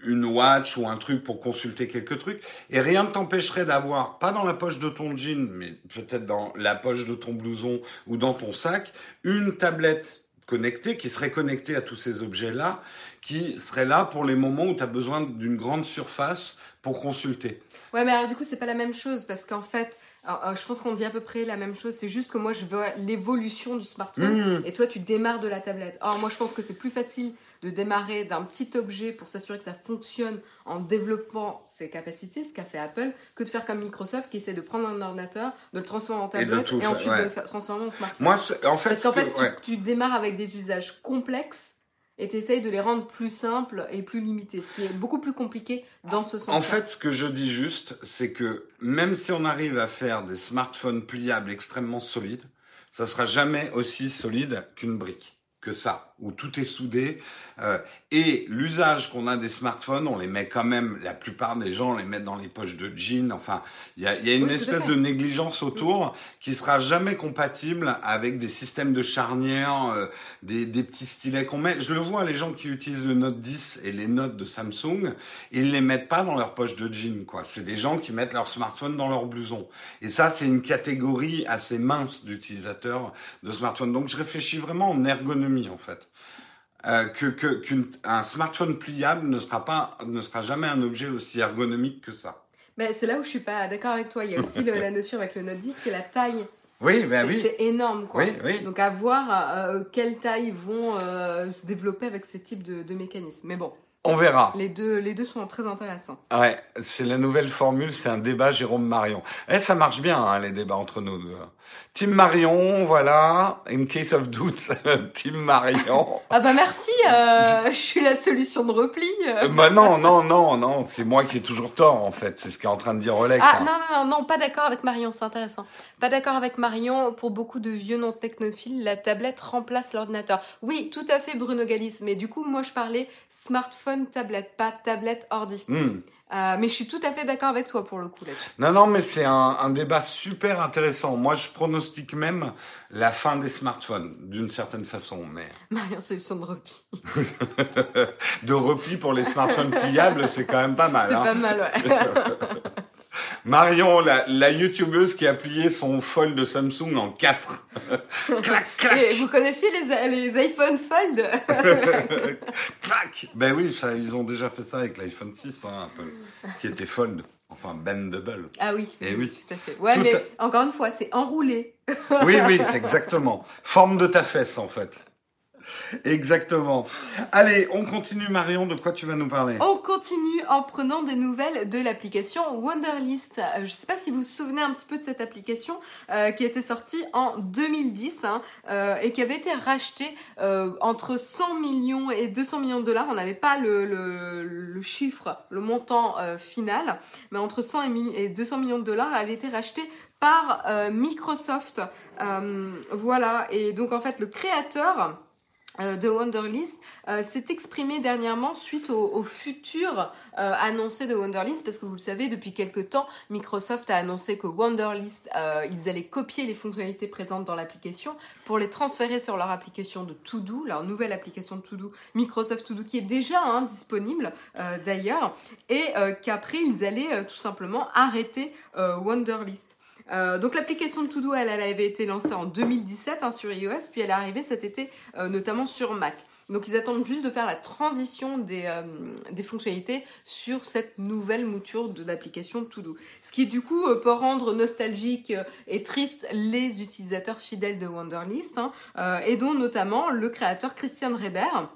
une watch ou un truc pour consulter quelques trucs. Et rien ne t'empêcherait d'avoir, pas dans la poche de ton jean, mais peut-être dans la poche de ton blouson ou dans ton sac, une tablette connectée qui serait connectée à tous ces objets-là qui serait là pour les moments où tu as besoin d'une grande surface pour consulter. Ouais, mais alors du coup, c'est pas la même chose parce qu'en fait, je pense qu'on dit à peu près la même chose. C'est juste que moi, je veux l'évolution du smartphone mmh. et toi, tu démarres de la tablette. Or, moi, je pense que c'est plus facile de démarrer d'un petit objet pour s'assurer que ça fonctionne en développant ses capacités, ce qu'a fait Apple, que de faire comme Microsoft qui essaie de prendre un ordinateur, de le transformer en tablette et, ensuite de le transformer en smartphone. Moi, en fait, Parce qu'en fait, tu démarres avec des usages complexes et tu essayes de les rendre plus simples et plus limités, ce qui est beaucoup plus compliqué dans ce sens. En fait, ce que je dis juste, c'est que même si on arrive à faire des smartphones pliables extrêmement solides, ça sera jamais aussi solide qu'une brique, que ça où tout est soudé. Euh, et l'usage qu'on a des smartphones, on les met quand même, la plupart des gens les mettent dans les poches de jeans. Enfin, il y a, y a, une espèce de négligence autour qui sera jamais compatible avec des systèmes de charnières, euh, des, des, petits stylets qu'on met. Je le vois, les gens qui utilisent le Note 10 et les notes de Samsung, ils les mettent pas dans leur poche de jeans, quoi. C'est des gens qui mettent leur smartphone dans leur blouson. Et ça, c'est une catégorie assez mince d'utilisateurs de smartphones. Donc, je réfléchis vraiment en ergonomie, en fait. Euh, que qu'un smartphone pliable ne sera pas ne sera jamais un objet aussi ergonomique que ça. Mais c'est là où je suis pas d'accord avec toi. Il y a aussi la notion avec le Note 10, c'est la taille. Oui, ben oui. C'est énorme, quoi. Oui, oui. Donc à voir euh, quelle taille vont euh, se développer avec ce type de, de mécanisme. Mais bon, On verra. Les deux, les deux sont très intéressants. Ouais, c'est la nouvelle formule, c'est un débat Jérôme Marion. Eh, ça marche bien, hein, les débats entre nous deux. Team Marion, voilà. In case of doute, Team Marion. ah bah merci, euh, je suis la solution de repli. Euh, bah non, non, non, non, c'est moi qui ai toujours tort en fait. C'est ce qu'est en train de dire Oleg. Ah non, non, non, non, pas d'accord avec Marion, c'est intéressant. Pas d'accord avec Marion. Pour beaucoup de vieux non technophiles, la tablette remplace l'ordinateur. Oui, tout à fait, Bruno Galis. Mais du coup, moi, je parlais smartphone, tablette, pas tablette, ordi. Hmm. Euh, mais je suis tout à fait d'accord avec toi pour le coup là-dessus. Non, non, mais c'est un, un, débat super intéressant. Moi, je pronostique même la fin des smartphones, d'une certaine façon. Mais... Marion, solution de repli. de repli pour les smartphones pliables, c'est quand même pas mal. C'est hein. pas mal, ouais. Marion, la, la youtubeuse qui a plié son fold de Samsung en quatre. clac, clac. Et vous connaissez les, les iPhone Fold Clac. Ben oui, ça, ils ont déjà fait ça avec l'iPhone 6, hein, qui était fold. Enfin, bendable. Ah oui. Et oui. Tout à fait. Ouais, mais encore une fois, c'est enroulé. oui, oui, c'est exactement. Forme de ta fesse, en fait. Exactement. Allez, on continue Marion, de quoi tu vas nous parler? On continue en prenant des nouvelles de l'application Wonderlist. Euh, je ne sais pas si vous vous souvenez un petit peu de cette application euh, qui été sortie en 2010 hein, euh, et qui avait été rachetée entre 100 millions et 200 millions de dollars. On n'avait pas le, chiffre, le montant final, mais entre 100 et 200 millions de dollars, elle avait été rachetée par Microsoft. voilà, et donc en fait le créateur euh, de Wonderlist euh, s'est exprimé dernièrement suite au, futur euh, annoncé de Wonderlist parce que vous le savez depuis quelques temps Microsoft a annoncé que Wonderlist ils allaient copier les fonctionnalités présentes dans l'application pour les transférer sur leur application de To-Do leur nouvelle application de To-Do Microsoft To-Do qui est déjà hein, disponible d'ailleurs et qu'après ils allaient tout simplement arrêter Wonderlist euh, donc l'application de To-Do, elle, avait été lancée en 2017 hein, sur iOS, puis elle est arrivée cet été euh, notamment sur Mac. Donc ils attendent juste de faire la transition des, euh, fonctionnalités sur cette nouvelle mouture de l'application To-Do. Ce qui du coup peut rendre nostalgique et triste les utilisateurs fidèles de Wonderlist, hein, et dont notamment le créateur Christian Reber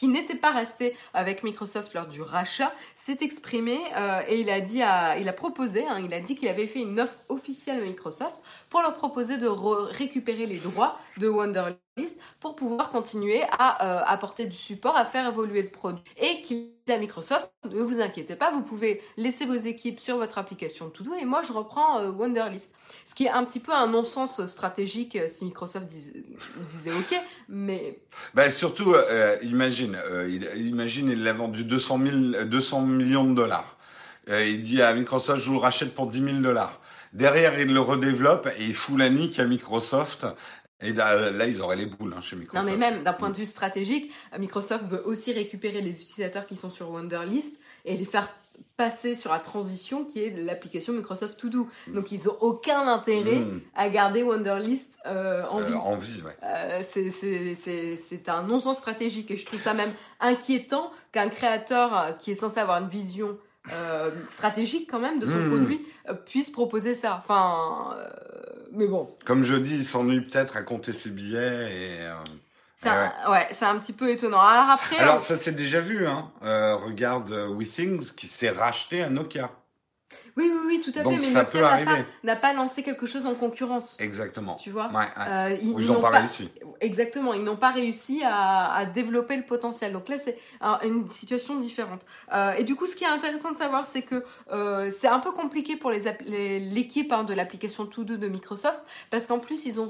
qui n'était pas resté avec Microsoft lors du rachat, s'est exprimé euh, et il a dit, il a proposé, hein, il a dit qu'il avait fait une offre officielle à Microsoft pour leur proposer de récupérer les droits de Wonderlist pour pouvoir continuer à euh, apporter du support, à faire évoluer le produit. Et qu'il à Microsoft, ne vous inquiétez pas, vous pouvez laisser vos équipes sur votre application To-Do et moi je reprends euh, Wonderlist. Ce qui est un petit peu un non-sens stratégique euh, si Microsoft disait, OK, mais... Ben surtout, imagine, imagine, il l'a vendu 200, 200 millions de dollars. il dit à Microsoft, je vous le rachète pour 10 000 dollars. Derrière, il le redéveloppe et il fout la nique à Microsoft et là, ils auraient les boules hein, chez Microsoft. Non, mais même d'un point de vue stratégique, Microsoft veut aussi récupérer les utilisateurs qui sont sur Wonderlist et les faire passer sur la transition qui est l'application Microsoft To Do. Mm. Donc ils ont aucun intérêt mm. à garder Wonderlist euh, en vie. Euh, en vie, ouais. Euh, c'est un non-sens stratégique et je trouve ça même inquiétant qu'un créateur qui est censé avoir une vision euh, stratégique quand même de son hmm. produit euh, puisse proposer ça. Enfin, euh, mais bon. Comme je dis, il s'ennuie peut-être à compter ses billets et. C'est ouais, c'est un petit peu étonnant. Alors après. Alors ça s'est déjà vu, hein. regarde WeThings qui s'est racheté à Nokia. Oui, oui, oui, tout à fait. Mais Nokia n'a pas, lancé quelque chose en concurrence. Exactement. Tu vois euh, Ils n'ont pas, réussi. Exactement. Ils n'ont pas réussi à, développer le potentiel. Donc là, c'est une situation différente. Euh, et du coup, ce qui est intéressant de savoir, c'est que euh, c'est un peu compliqué pour l'équipe les, hein, de l'application To-Do de Microsoft parce qu'en plus, ils ont,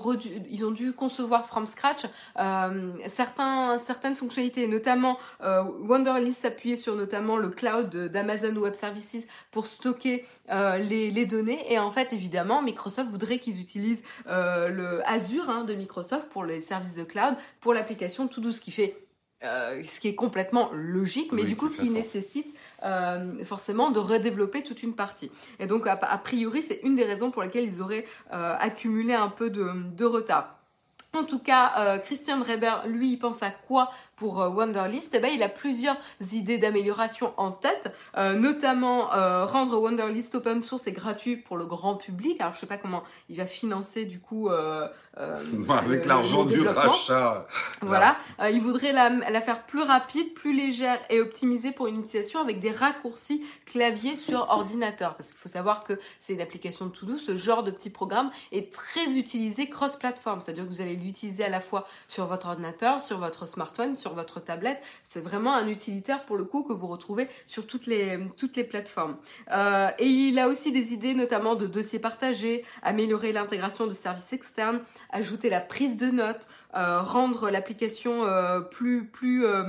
ils ont dû concevoir from scratch certains, certaines fonctionnalités, notamment Wonderlist s'appuyait sur notamment le cloud d'Amazon Web Services pour stocker euh, les, données. Et en fait, évidemment, Microsoft voudrait qu'ils utilisent euh, le Azure hein, de Microsoft pour les services de cloud, pour l'application tout ce qui fait euh, ce qui est complètement logique, mais du coup qui nécessite forcément de redévelopper toute une partie. Et donc a, priori c'est une des raisons pour lesquelles ils auraient accumulé un peu de, de retard. En tout cas, Christian Reber, lui, il pense à quoi pour Wonderlist, eh ben, il a plusieurs idées d'amélioration en tête, notamment rendre Wonderlist open source et gratuit pour le grand public. Alors je sais pas comment il va financer du coup avec l'argent du rachat. Voilà, il voudrait la, la faire plus rapide, plus légère et optimisée pour une utilisation avec des raccourcis clavier sur ordinateur. Parce qu'il faut savoir que c'est une application de ce genre de petit programme est très utilisé cross-platform, c'est-à-dire que vous allez l'utiliser à la fois sur votre ordinateur, sur votre smartphone, sur votre tablette. C'est vraiment un utilitaire pour le coup que vous retrouvez sur toutes les, toutes les plateformes. Euh, et il a aussi des idées notamment de dossiers partagés, améliorer l'intégration de services externes, ajouter la prise de notes, euh, rendre l'application euh, plus plus euh,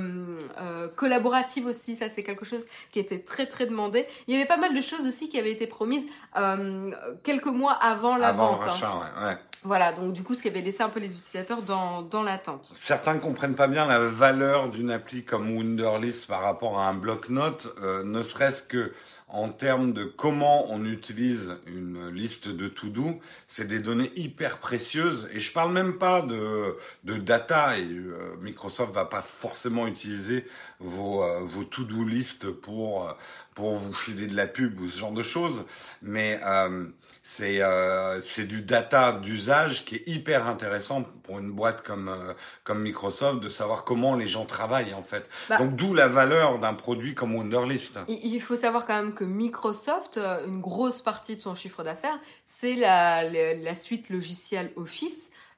collaborative aussi. Ça, c'est quelque chose qui était très très demandé. Il y avait pas mal de choses aussi qui avaient été promises quelques mois avant la avant vente. Hein. Rachat, ouais, ouais. Voilà, donc du coup, ce qui avait laissé un peu les utilisateurs dans, dans l'attente. Certains comprennent pas bien la valeur d'une appli comme Wunderlist par rapport à un bloc-notes, ne serait-ce que en termes de comment on utilise une liste de to-do, c'est des données hyper précieuses. Et je parle même pas de, de data. Et euh, Microsoft va pas forcément utiliser vos, euh, vos to-do list pour euh, pour vous filer de la pub ou ce genre de choses. Mais euh, c'est euh, c'est du data d'usage qui est hyper intéressant pour une boîte comme comme Microsoft de savoir comment les gens travaillent en fait. Bah, Donc d'où la valeur d'un produit comme Wunderlist. Il faut savoir quand même que Microsoft, une grosse partie de son chiffre d'affaires, c'est la, suite logicielle Office euh,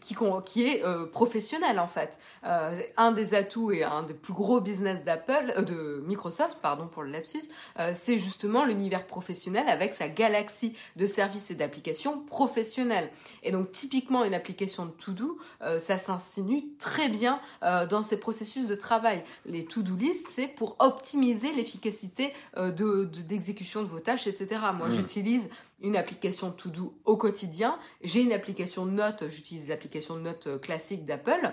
qui, qui est euh, professionnel en fait. Euh, un des atouts et un des plus gros business d'Apple, euh, de Microsoft, pardon pour le lapsus, euh, c'est justement l'univers professionnel avec sa galaxie de services et d'applications professionnelles. Et donc typiquement une application de to-do, ça s'insinue très bien dans ces processus de travail. Les to-do list, c'est pour optimiser l'efficacité de d'exécution de, vos tâches, etc. Moi, mmh. j'utilise une application To Do au quotidien. J'ai une application de notes, j'utilise l'application de notes euh, classique d'Apple,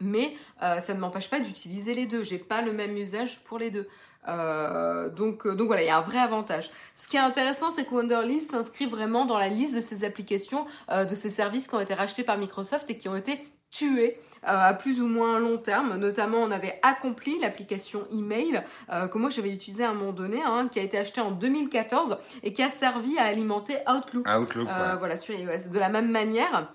mais euh, ça ne m'empêche pas d'utiliser les deux. J'ai pas le même usage pour les deux. Euh, donc, donc voilà, il y a un vrai avantage. Ce qui est intéressant, c'est que Wonderlist s'inscrit vraiment dans la liste de ces applications, de ces services qui ont été rachetés par Microsoft et qui ont été tué euh, à plus ou moins long terme. Notamment, on avait accompli l'application email euh, que moi j'avais utilisé à un moment donné, hein, qui a été acheté en 2014 et qui a servi à alimenter Outlook. Outlook, euh, voilà, sur iOS. De la même manière,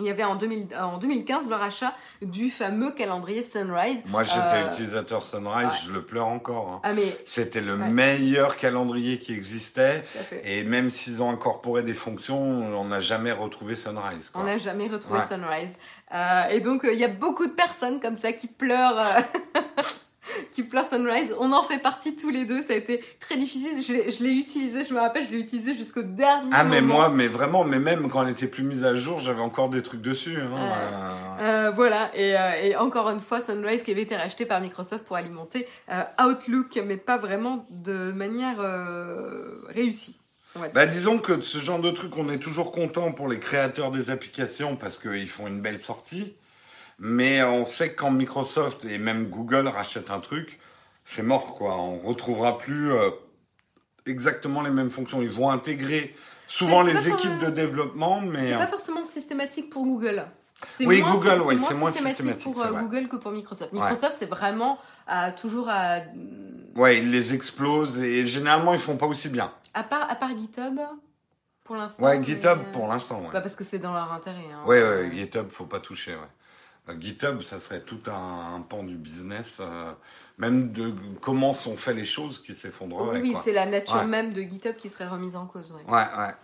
il y avait en, 2000, en 2015 le rachat du fameux calendrier Sunrise. Moi, j'étais euh, utilisateur Sunrise, je le pleure encore. Hein. Ah, mais... C'était le meilleur calendrier qui existait. Et même s'ils ont incorporé des fonctions, on n'a jamais retrouvé Sunrise. Quoi. On n'a jamais retrouvé Sunrise. Euh, et donc, euh, il y a beaucoup de personnes comme ça qui pleurent. Qui pleure Sunrise. On en fait partie tous les deux. Ça a été très difficile. Je l'ai utilisé, je me rappelle, je l'ai utilisé jusqu'au dernier Ah, mais moi, mais vraiment, mais même quand elle était plus mise à jour, j'avais encore des trucs dessus. Hein, euh, euh, voilà. Et, euh, et, encore une fois, Sunrise qui avait été racheté par Microsoft pour alimenter Outlook, mais pas vraiment de manière réussie. Bah, disons que ce genre de truc, on est toujours content pour les créateurs des applications parce qu'ils font une belle sortie. Mais on sait que quand Microsoft et même Google rachètent un truc, c'est mort quoi. On retrouvera plus euh, exactement les mêmes fonctions. Ils vont intégrer souvent les équipes de développement, mais c'est pas forcément systématique pour Google. Oui, Google, oui, c'est moins systématique pour euh, Google que pour Microsoft. Microsoft, c'est vraiment toujours à. Ouais, ils les explosent et généralement ils font pas aussi bien. À part, à part GitHub. Pour l'instant. Ouais, GitHub pour l'instant. Ouais. Bah parce que c'est dans leur intérêt. Hein. Ouais, ouais, GitHub, faut pas toucher. Ouais. Euh, GitHub, ça serait tout un, pan du business, euh, même de comment sont faites les choses qui s'effondreraient. Oui, c'est la nature même de GitHub qui serait remise en cause. Ouais, ouais.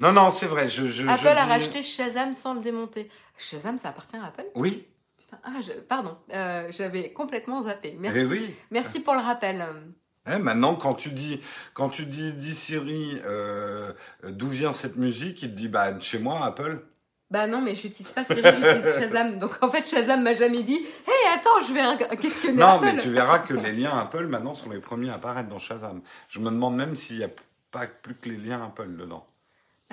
Non, non, c'est vrai. Je, Apple a racheté Shazam sans le démonter. Shazam, ça appartient à Apple? Oui. ah, pardon, euh, j'avais complètement zappé. Merci. Eh oui. Merci pour le rappel. Eh, maintenant, quand tu dis, quand tu dis, dis Siri, d'où vient cette musique, il te dit, bah, chez moi, Apple. Bah non, mais j'utilise pas Siri, j'utilise Shazam. Donc en fait, Shazam m'a jamais dit Hey, attends, je vais un questionner Non, mais tu verras que les liens Apple maintenant sont les premiers à apparaître dans Shazam. Je me demande même s'il n'y a pas plus que les liens Apple dedans.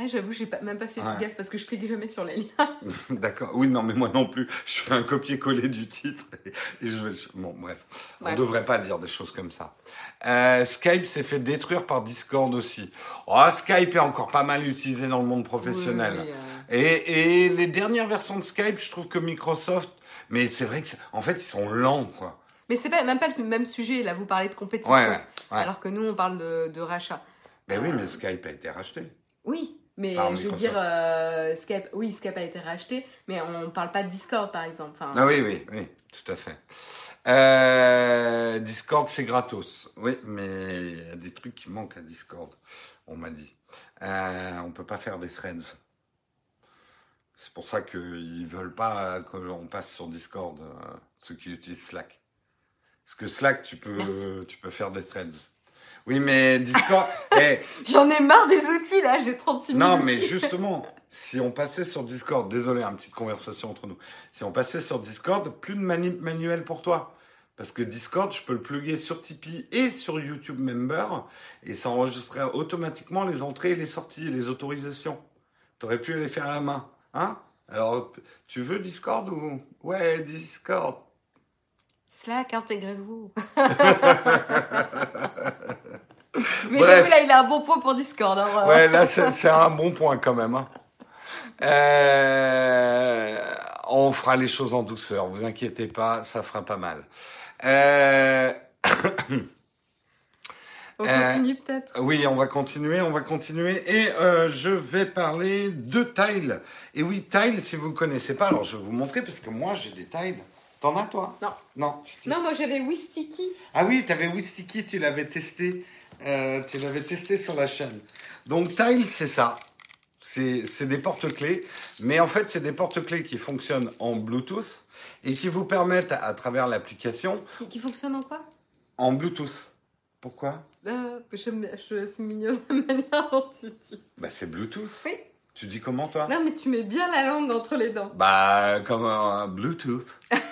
Ah, j'avoue, j'ai pas, même pas fait de gaffe parce que je clique jamais sur les liens. D'accord. Oui, non, mais moi non plus. Je fais un copier-coller du titre et, je vais. Bon, bref. On ne devrait pas dire des choses comme ça. Euh, Skype s'est fait détruire par Discord aussi. Oh, Skype est encore pas mal utilisé dans le monde professionnel. Euh. et, et les dernières versions de Skype, je trouve que Microsoft Mais c'est vrai que, en fait, ils sont lents, quoi. Mais c'est pas, même pas le même sujet. Là, vous parlez de compétition. Ouais, ouais, ouais. Alors que nous, on parle de, de rachat. Ben oui, mais Skype a été racheté. Oui, mais Par je veux dire, euh, Skype, oui, Skype a été racheté, mais on parle pas de Discord, par exemple. Enfin, Ah oui, oui, oui, tout à fait. Euh, Discord, c'est gratos. Oui, mais il y a des trucs qui manquent à Discord, on m'a dit. Euh, on peut pas faire des threads. C'est pour ça qu'ils veulent pas qu'on passe sur Discord, ceux qui utilisent Slack. Parce que Slack, tu peux, Merci. tu peux faire des threads. Oui, mais Discord, eh, J'en ai marre des outils là, j'ai 36 000 non, mais justement, si on passait sur Discord, désolé, une petite conversation entre nous. Si on passait sur Discord, plus de manip manuel pour toi. Parce que Discord, je peux le plugger sur Tipeee et sur YouTube Member et ça enregistrerait automatiquement les entrées et les sorties et les autorisations. T'aurais pu les faire à la main, hein? Alors, tu veux Discord ou? Ouais, Discord. Slack, intégrez-vous. mais j'avoue, là, il a un bon point pour Discord. hein. Ouais, là, c'est un bon point quand même. hein. Euh, on fera les choses en douceur, vous inquiétez pas, ça fera pas mal. Euh, On Euh, continue peut-être? oui, on va continuer, on va continuer. Et euh, je vais parler de Tile. Et oui, Tile, si vous ne connaissez pas, alors je vais vous montrer parce que moi, j'ai des Tiles. T'en as, toi? Non. Non. Non, moi j'avais Wistiki. Ah oui, tu avais Wistiki, tu l'avais testé. Euh, tu l'avais testé sur la chaîne. Donc Tile, c'est ça. C'est des porte-clés. Mais en fait, c'est des porte-clés qui fonctionnent en Bluetooth et qui vous permettent, à, à travers l'application, Qui, qui fonctionne en quoi? En Bluetooth. Pourquoi? Euh, bien- je, C'est mignon la manière dont tu dis. Bah c'est Bluetooth. Oui. Tu dis comment toi? Non, mais tu mets bien la langue entre les dents. Bah comme un Bluetooth.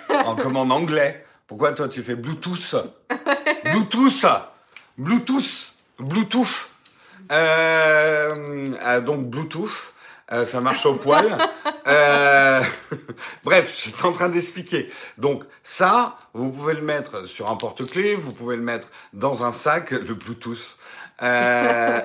en, comme en anglais. Pourquoi toi tu fais Bluetooth? Bluetooth Bluetooth Bluetooth Euh, euh, donc Bluetooth, euh, ça marche au poil. Euh, bref, je suis en train d'expliquer. Donc ça, vous pouvez le mettre sur un porte-clés, vous pouvez le mettre dans un sac, le Bluetooth. Euh,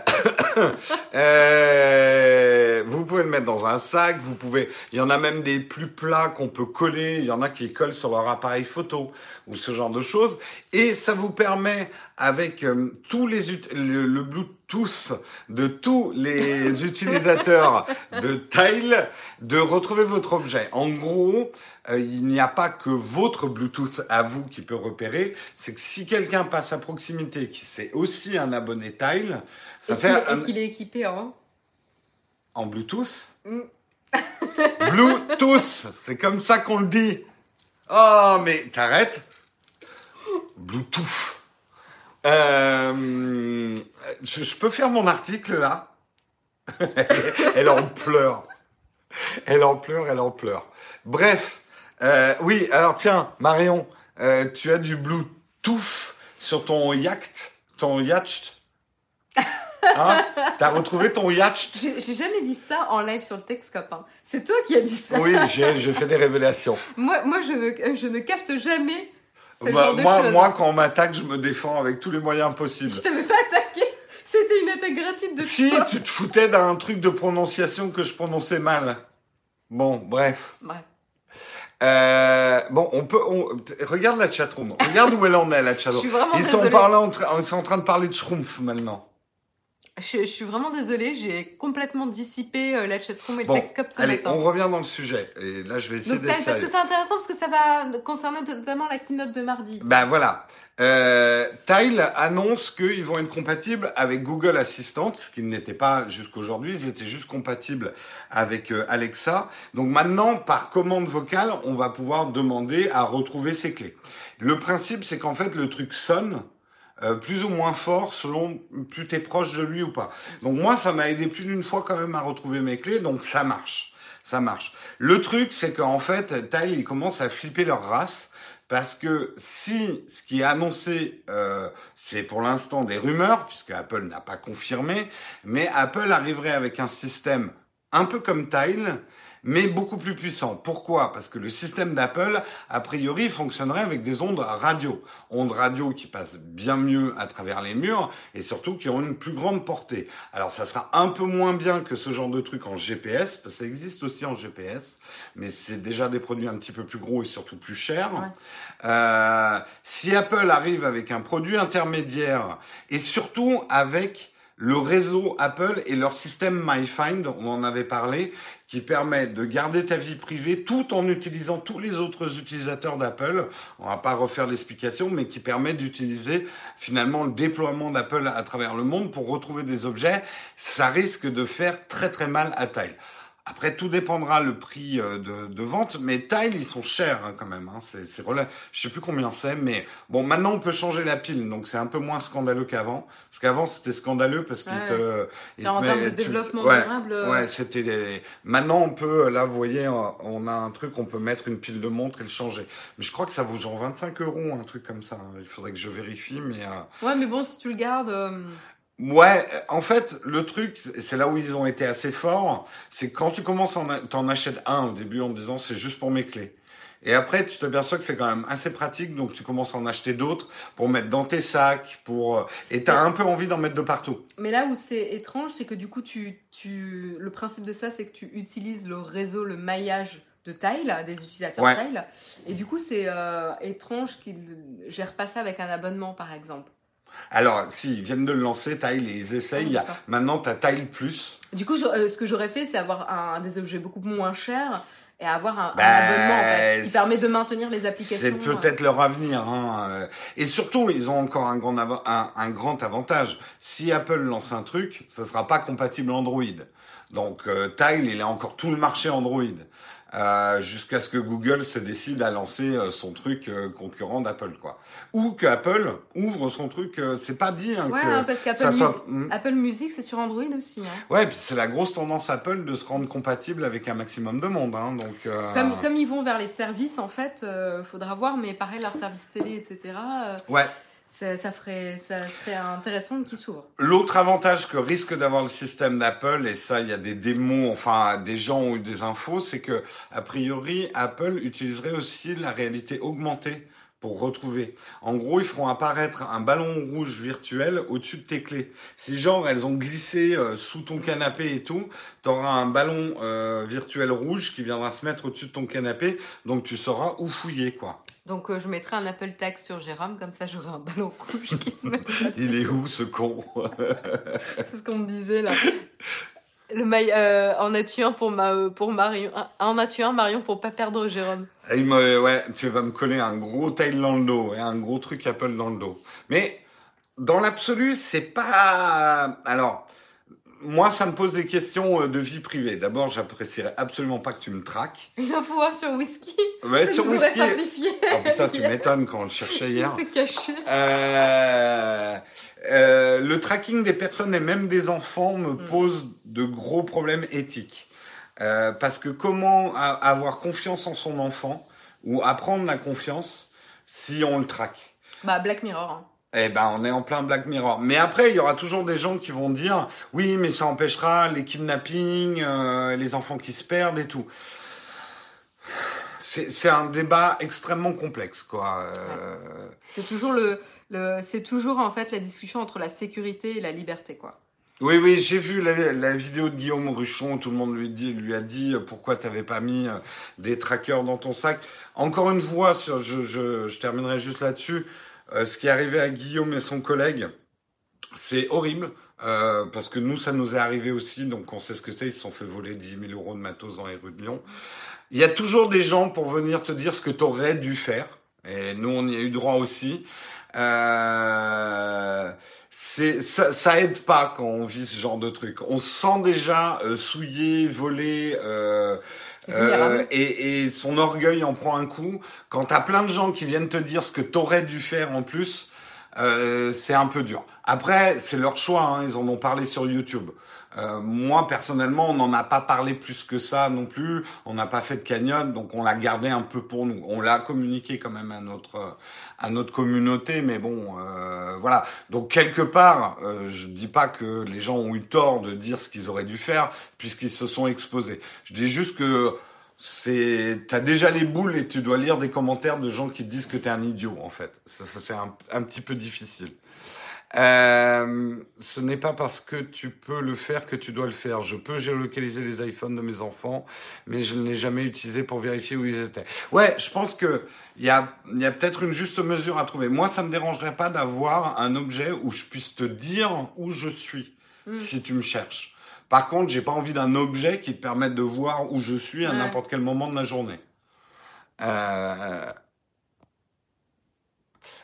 euh, vous pouvez le mettre dans un sac, vous pouvez. Il y en a même des plus plats qu'on peut coller. Il y en a qui collent sur leur appareil photo ou ce genre de choses. Et ça vous permet, avec euh, tous les le, le Bluetooth de tous les utilisateurs de Tile, de retrouver votre objet. En gros, euh, il n'y a pas que votre Bluetooth à vous qui peut repérer. C'est que si quelqu'un passe à proximité, qui c'est aussi un abonné Tile, ça et fait un- et qu'il est équipé en. en Bluetooth. Mm. Bluetooth, c'est comme ça qu'on le dit. Oh, mais t'arrêtes. Bluetooth. Euh, je, je peux faire mon article là? Elle en pleure. Elle en pleure, elle en pleure. Bref, euh, oui, alors tiens, Marion, euh, tu as du Bluetooth sur ton yacht, ton yacht. Hein? T'as retrouvé ton yacht? J'ai jamais dit ça en live sur le Texcope. hein. C'est toi qui as dit ça. Oui, j'ai j'ai fait des révélations. Moi, moi je, ne, je ne capte jamais ce Moi, moi, moi, quand on m'attaque, je me défends avec tous les moyens possibles. Je t'avais pas attaqué. C'était une attaque gratuite de Si toi. tu te foutais d'un truc de prononciation que je prononçais mal. Bon, bref. Bref. Euh, bon, on peut. On, regarde la chatroom. Regarde où elle en est, la Je chatroom. suis vraiment Ils sont, en ils sont en train de parler de Schrumpf maintenant. Je, je suis vraiment désolée. J'ai complètement dissipé euh, la chatroom et Bon, le Texcope ce Allez, matin. on revient dans le sujet. Et là, je vais essayer d'être parce sérieux. que c'est intéressant parce que ça va concerner notamment la keynote de mardi. Ben voilà. Euh, Tile annonce qu'ils vont être compatibles avec Google Assistant, ce qui n'était pas jusqu'aujourd'hui. Ils étaient juste compatibles avec euh, Alexa. Donc maintenant, par commande vocale, on va pouvoir demander à retrouver ses clés. Le principe, c'est qu'en fait, le truc sonne euh, plus ou moins fort selon plus t'es proche de lui ou pas. Donc moi, ça m'a aidé plus d'une fois quand même à retrouver mes clés, donc ça marche. Ça marche. Le truc, c'est qu'en fait, Tile, ils commencent à flipper leur race. Parce que si ce qui est annoncé, euh, c'est pour l'instant des rumeurs, puisque Apple n'a pas confirmé, mais Apple arriverait avec un système un peu comme Tile, mais beaucoup plus puissant. Pourquoi? Parce que le système d'Apple, a priori, fonctionnerait avec des ondes radio. Ondes radio qui passent bien mieux à travers les murs et surtout qui ont une plus grande portée. Alors ça sera un peu moins bien que ce genre de truc en GPS, parce que ça existe aussi en GPS, mais c'est déjà des produits un petit peu plus gros et surtout plus chers. Euh, si Apple arrive avec un produit intermédiaire et surtout avec le réseau Apple et leur système MyFind, on en avait parlé, qui permet de garder ta vie privée tout en utilisant tous les autres utilisateurs d'Apple. On va pas refaire l'explication, mais qui permet d'utiliser finalement le déploiement d'Apple à travers le monde pour retrouver des objets. Ça risque de faire très très mal à taille. Après, tout dépendra le prix euh, de, de vente, mais Tile, ils sont chers hein, quand même. Hein. C'est, c'est Je sais plus combien c'est, mais bon, maintenant on peut changer la pile, donc c'est un peu moins scandaleux qu'avant. Parce qu'avant c'était scandaleux parce qu'il te. Il en termes de développement durable. Euh, ouais, c'était. Maintenant on peut, là vous voyez, on a un truc, on peut mettre une pile de montre et le changer. Mais je crois que ça vaut genre 25 euros, un truc comme ça. Il faudrait que je vérifie, mais. Euh, ouais, mais bon, si tu le gardes. Ouais, en fait, le truc, c'est là où ils ont été assez forts, c'est quand tu commences, t'en achètes un au début en disant c'est juste pour mes clés. Et après, tu t'aperçois que c'est quand même assez pratique, donc tu commences à en acheter d'autres pour mettre dans tes sacs, pour et t'as un peu envie d'en mettre de partout. Mais là où c'est étrange, c'est que du coup, tu, tu, le principe de ça, c'est que tu utilises le réseau, le maillage de Tile, des utilisateurs Tile, et du coup, c'est euh, étrange qu'ils gèrent pas ça avec un abonnement, par exemple. Alors, si, ils viennent de le lancer, Tile, et ils essayent. Ah, maintenant, tu as Tile Plus. Du coup, euh, ce que j'aurais fait, c'est avoir un, des objets beaucoup moins chers et avoir un, ben, abonnement qui permet de maintenir les applications. C'est peut-être leur avenir. Hein. Euh. Et surtout, ils ont encore un grand, un, grand avantage. Si Apple lance un truc, ça sera pas compatible Android. Donc euh, Tile, il a encore tout le marché Android. Euh, jusqu'à ce que Google se décide à lancer euh, son truc euh, concurrent d'Apple, quoi. Ou que Apple ouvre son truc, c'est pas dit. Hein, ouais, que hein, parce qu'Apple soit... Hmm. Apple Music, c'est sur Android aussi. Hein. Ouais, puis c'est la grosse tendance Apple de se rendre compatible avec un maximum de monde. Hein, donc, comme, comme ils vont vers les services, en fait, faudra voir, mais pareil, leur service télé, etc. ouais ça, ferait, ça serait intéressant qu'il s'ouvre. L'autre avantage que risque d'avoir le système d'Apple, et ça, il y a des démos, enfin, des gens ont eu des infos, c'est que, a priori, Apple utiliserait aussi la réalité augmentée pour retrouver. En gros, ils feront apparaître un ballon rouge virtuel au-dessus de tes clés. Si genre elles ont glissé euh, sous ton canapé et tout, tu auras un ballon euh, virtuel rouge qui viendra se mettre au-dessus de ton canapé, donc tu sauras où fouiller quoi. Donc euh, je mettrai un Apple Tag sur Jérôme, comme ça j'aurai un ballon rouge qui se met. Il est où ce con? C'est ce qu'on me disait là. Le mail, euh, en as-tu un pour, ma, pour Marion En as-tu un, Marion, pour pas perdre Jérôme? Il me, Ouais, tu vas me coller un gros tail dans le dos, et un gros truc Apple dans le dos. Mais dans l'absolu, c'est pas... Alors, moi, ça me pose des questions euh, de vie privée. D'abord, j'apprécierais absolument pas que tu me traques. Il en faut un sur whisky. Ouais, sur whisky. Oh putain, tu m'étonnes quand on le cherchait hier. C'est caché. Euh, euh, le tracking des personnes et même des enfants me mm. pose de gros problèmes éthiques. Euh, parce que comment avoir confiance en son enfant ou apprendre la confiance si on le traque? Bah Black Mirror. Hein. Eh ben, on est en plein Black Mirror. Mais après, il y aura toujours des gens qui vont dire, oui, mais ça empêchera les kidnappings, euh, les enfants qui se perdent et tout. C'est un débat extrêmement complexe, quoi. Euh. C'est toujours le c'est toujours en fait la discussion entre la sécurité et la liberté, quoi. Oui, oui, j'ai vu la, vidéo de Guillaume Ruchon. Tout le monde lui, dit, lui a dit pourquoi tu n'avais pas mis euh, des trackers dans ton sac. Encore une fois, je, je, terminerai juste là-dessus. Euh, ce qui est arrivé à Guillaume et son collègue, c'est horrible. Euh, parce que nous, ça nous est arrivé aussi, donc on sait ce que c'est. Ils se sont fait voler 10 000 euros de matos dans les de Lyon. Il y a toujours des gens pour venir te dire ce que tu aurais dû faire. Et nous, on y a eu droit aussi. Euh, c'est ça, ça aide pas quand on vit ce genre de truc. On se sent déjà euh, souillé, volé. Euh, euh, et, et, son orgueil en prend un coup. Quand t'as plein de gens qui viennent te dire ce que t'aurais dû faire en plus, euh, c'est un peu dur. Après, c'est leur choix, hein, ils en ont parlé sur YouTube. Euh, moi personnellement, on n'en a pas parlé plus que ça non plus. On n'a pas fait de cagnotte, donc on l'a gardé un peu pour nous. On l'a communiqué quand même à notre à notre communauté, mais bon, euh, voilà. Donc quelque part, euh, je dis pas que les gens ont eu tort de dire ce qu'ils auraient dû faire puisqu'ils se sont exposés. Je dis juste que c'est t'as déjà les boules et tu dois lire des commentaires de gens qui te disent que t'es un idiot en fait. Ça, ça c'est un, un petit peu difficile. Euh, ce n'est pas parce que tu peux le faire que tu dois le faire. Je peux géolocaliser les iPhones de mes enfants, mais je ne l'ai jamais utilisé pour vérifier où ils étaient. Ouais, je pense que il y a, y a peut-être une juste mesure à trouver. Moi, ça me dérangerait pas d'avoir un objet où je puisse te dire où je suis mm. si tu me cherches. Par contre, j'ai pas envie d'un objet qui te permette de voir où je suis à n'importe quel moment de la journée. Euh,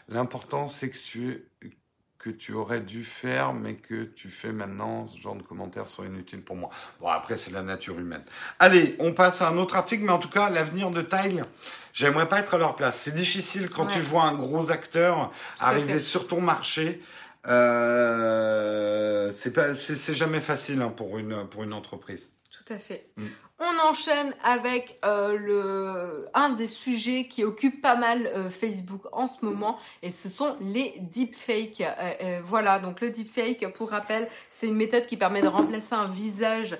L'important, c'est que tu, que tu aurais dû faire, mais que tu fais maintenant, ce genre de commentaires sont inutiles pour moi. Bon, après, c'est la nature humaine. Allez, on passe à un autre article, mais en tout cas, l'avenir de Tile, j'aimerais pas être à leur place. C'est difficile quand tu vois un gros acteur arriver sur ton marché. Euh, c'est pas, c'est jamais facile hein, pour une pour une entreprise. Tout à fait. Mm. On enchaîne avec euh, un des sujets qui occupe pas mal euh, Facebook en ce moment et ce sont les deepfakes. Euh, voilà, donc le deepfake, pour rappel, c'est une méthode qui permet de remplacer un visage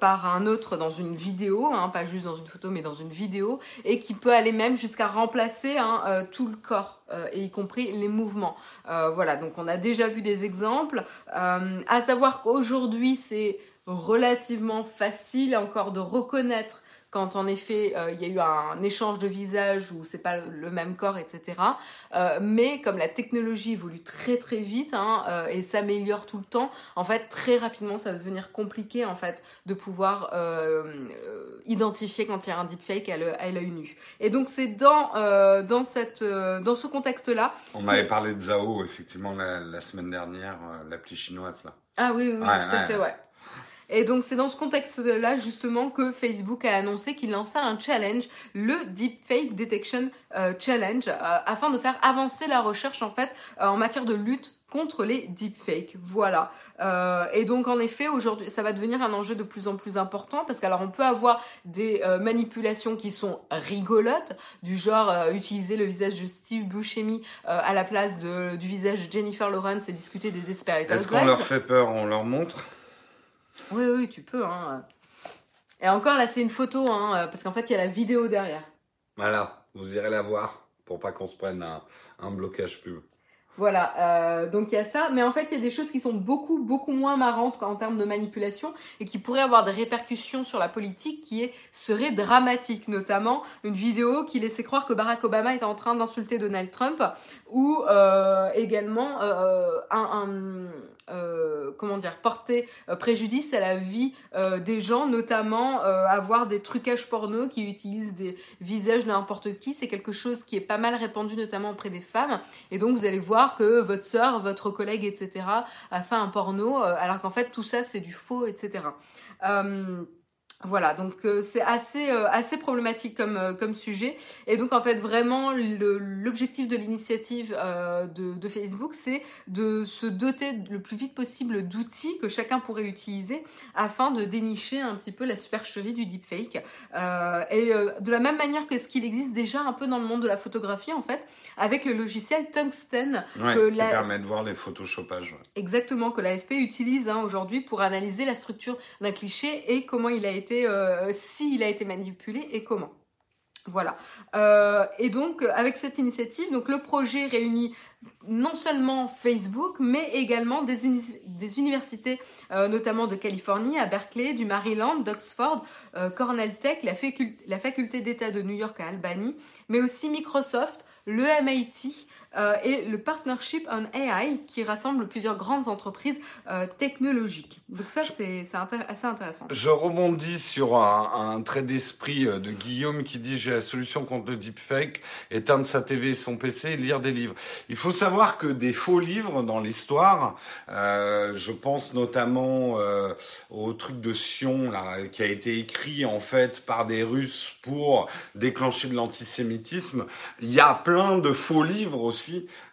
par un autre dans une vidéo, hein, pas juste dans une photo mais dans une vidéo, et qui peut aller même jusqu'à remplacer hein, tout le corps. et y compris les mouvements. voilà, donc on a déjà vu des exemples. à savoir qu'aujourd'hui, c'est relativement facile encore de reconnaître quand en effet euh, il y a eu un échange de visage où c'est pas le même corps, etc. Euh, mais comme la technologie évolue très très vite hein, euh, et s'améliore tout le temps, en fait très rapidement ça va devenir compliqué en fait de pouvoir identifier quand il y a un deepfake à l'œil nu. Et donc c'est dans dans cette dans ce contexte là. On avait parlé de Zao effectivement la, semaine dernière, l'appli chinoise là. Ah oui, oui, tout à fait, ouais. Et donc c'est dans ce contexte-là justement que Facebook a annoncé qu'il lançait un challenge, le Deepfake Detection euh, Challenge, euh, afin de faire avancer la recherche en fait euh, en matière de lutte contre les deepfakes. Voilà. et donc en effet aujourd'hui ça va devenir un enjeu de plus en plus important parce qu'alors on peut avoir des manipulations qui sont rigolotes du genre utiliser le visage de Steve Buscemi à la place de, du visage de Jennifer Lawrence et discuter des Desperate Est-ce qu'on leur fait peur On leur montre? Oui, oui, tu peux. Hein. Et encore, là, c'est une photo, hein, parce qu'en fait, il y a la vidéo derrière. Voilà, vous irez la voir pour pas qu'on se prenne un, blocage pub. Voilà, euh, donc il y a ça, mais en fait il y a des choses qui sont beaucoup beaucoup moins marrantes en termes de manipulation et qui pourraient avoir des répercussions sur la politique qui est, serait dramatique, notamment une vidéo qui laissait croire que Barack Obama était en train d'insulter Donald Trump ou euh, également euh, un, euh, comment dire, porter euh, préjudice à la vie euh, des gens, notamment avoir des trucages porno qui utilisent des visages n'importe qui. C'est quelque chose qui est pas mal répandu, notamment auprès des femmes. Et donc vous allez voir que votre soeur, votre collègue, etc., a fait un porno, alors qu'en fait tout ça c'est du faux, etc. Voilà, donc euh, c'est assez euh, assez problématique comme euh, comme sujet et donc en fait vraiment l'objectif de l'initiative de, de, Facebook c'est de se doter le plus vite possible d'outils que chacun pourrait utiliser afin de dénicher un petit peu la supercherie du deepfake et de la même manière que ce qu'il existe déjà un peu dans le monde de la photographie en fait avec le logiciel Tungsten que qui permet de voir les photoshoppages. Exactement que l'AFP utilise hein, aujourd'hui pour analyser la structure d'un cliché et comment il a été euh, s'il a été manipulé et comment. Voilà. Euh, et donc, avec cette initiative, donc le projet réunit non seulement Facebook, mais également des, universités, euh, notamment de Californie, à Berkeley, du Maryland, d'Oxford, Cornell Tech, la faculté d'État de New York à Albany, mais aussi Microsoft, le MIT, euh, et le Partnership on AI qui rassemble plusieurs grandes entreprises euh, technologiques. Donc ça, c'est assez intéressant. Je rebondis sur un, un trait d'esprit euh, de Guillaume qui dit j'ai la solution contre le deepfake, éteindre sa TV et son PC et lire des livres. Il faut savoir que des faux livres dans l'histoire, euh, je pense notamment au truc de Sion là, qui a été écrit en fait par des Russes pour déclencher de l'antisémitisme. Il y a plein de faux livres aussi.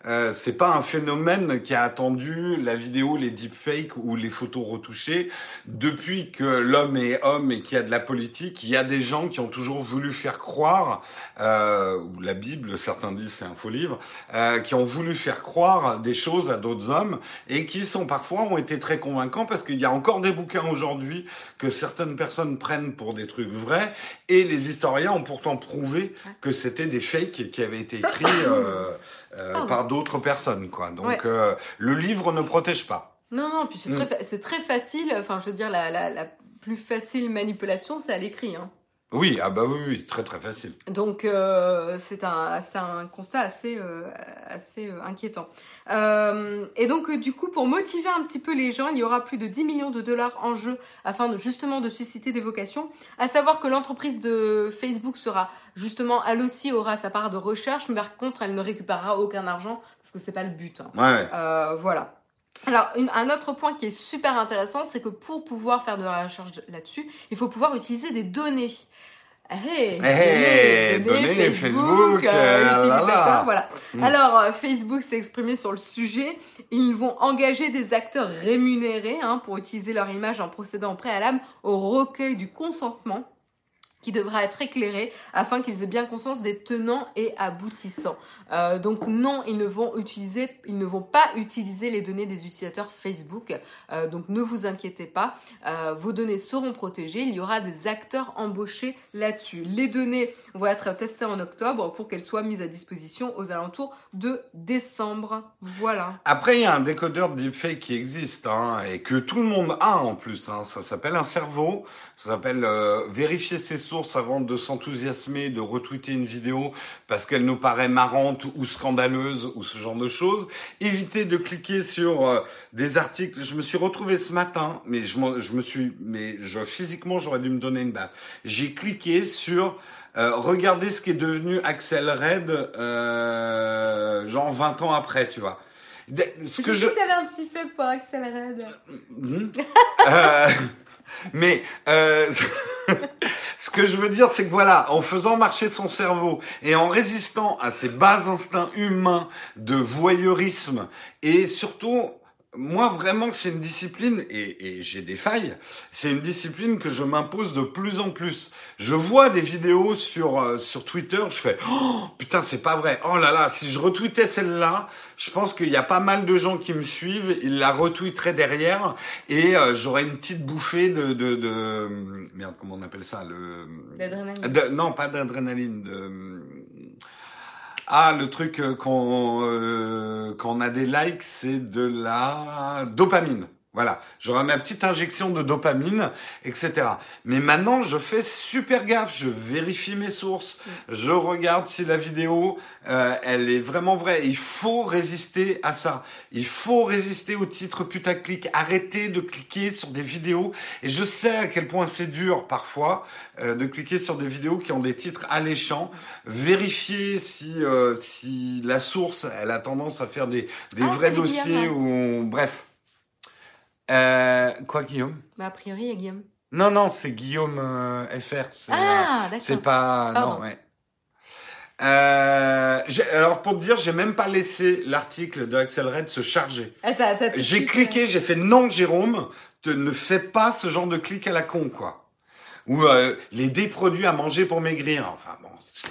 Euh, c'est pas un phénomène qui a attendu la vidéo, les deepfakes ou les photos retouchées. Depuis que l'homme est homme et qu'il y a de la politique, il y a des gens qui ont toujours voulu faire croire, euh, ou la Bible, certains disent c'est un faux livre, euh, qui ont voulu faire croire des choses à d'autres hommes et qui sont parfois ont été très convaincants parce qu'il y a encore des bouquins aujourd'hui que certaines personnes prennent pour des trucs vrais et les historiens ont pourtant prouvé que c'était des fakes qui avaient été écrits euh, euh, par d'autres personnes, quoi. Donc euh, le livre ne protège pas. Non, non, puis c'est Mm. très, fa- c'est très facile. Enfin, je veux dire, la, la, la plus facile manipulation, c'est à l'écrit. Hein. Oui, ah bah oui, oui, très très facile. Donc, euh, c'est un, un constat assez, euh, assez euh, inquiétant. Et donc, du coup, pour motiver un petit peu les gens, il y aura plus de 10 millions de dollars en jeu afin de justement de susciter des vocations. À savoir que l'entreprise de Facebook sera justement, elle aussi aura sa part de recherche, mais par contre, elle ne récupérera aucun argent parce que c'est pas le but. hein. Ouais, voilà. Alors, une- un autre point qui est super intéressant, c'est que pour pouvoir faire de la recherche là-dessus, il faut pouvoir utiliser des données. Hey, Hey, données, Facebook, euh, euh, là, utilisateur, là. voilà. Mm. Alors, euh, Facebook s'est exprimé sur le sujet. Ils vont engager des acteurs rémunérés hein, pour utiliser leur image en procédant au préalable au recueil du consentement qui devra être éclairé afin qu'ils aient bien conscience des tenants et aboutissants. Euh, donc non, ils ne vont utiliser, ils ne vont pas utiliser les données des utilisateurs Facebook. Euh, donc ne vous inquiétez pas, euh, vos données seront protégées. Il y aura des acteurs embauchés là-dessus. Les données vont être testées en octobre pour qu'elles soient mises à disposition aux alentours de décembre. Voilà. Après, il y a un décodeur de deepfake qui existe hein, et que tout le monde a en plus. Hein. Ça s'appelle un cerveau. Ça s'appelle vérifier ses sources avant de s'enthousiasmer, de retweeter une vidéo parce qu'elle nous paraît marrante ou scandaleuse ou ce genre de choses. Éviter de cliquer sur euh, des articles. Je me suis retrouvé ce matin, mais je, je me suis, mais je physiquement j'aurais dû me donner une baffe. J'ai cliqué sur euh, regardez ce qui est devenu Axel Red, euh, genre 20 ans après, tu vois. Ce que je, que t'avais un petit fait pour Axel Red. Mhm. Euh, mais ce que je veux dire, c'est que voilà, en faisant marcher son cerveau et en résistant à ses bas instincts humains de voyeurisme et surtout moi vraiment c'est une discipline et, et j'ai des failles. C'est une discipline que je m'impose de plus en plus. Je vois des vidéos sur euh, sur Twitter, je fais oh, putain c'est pas vrai. Oh là là, si je retweetais celle-là, je pense qu'il y a pas mal de gens qui me suivent, ils la retweeteraient derrière et euh, j'aurais une petite bouffée de, de de merde comment on appelle ça le D'adrénaline. non pas d'adrénaline de ah, le truc euh, quand, euh, a des likes, c'est de la dopamine. Voilà, j'aurai ma petite injection de dopamine, etc. Mais maintenant, je fais super gaffe, je vérifie mes sources, je regarde si la vidéo, euh, elle est vraiment vraie. Il faut résister à ça. Il faut résister au titre putaclic. Arrêtez de cliquer sur des vidéos. Et je sais à quel point c'est dur parfois euh, de cliquer sur des vidéos qui ont des titres alléchants. Vérifier si euh, si la source, elle a tendance à faire des des Ah, vrais dossiers ou bref. Euh, quoi, Guillaume? Bah, a priori, il y a Guillaume. Non, non, c'est Guillaume euh, FR. C'est euh, Ah, c'est d'accord. pas. Pardon. Non, ouais. Euh, alors pour te dire, j'ai même pas laissé l'article de Axel Red se charger. J'ai cliqué, j'ai fait non, Jérôme, te, ne fais pas ce genre de clic à la con, quoi. Ou euh, les des produits à manger pour maigrir. Enfin bon, putain,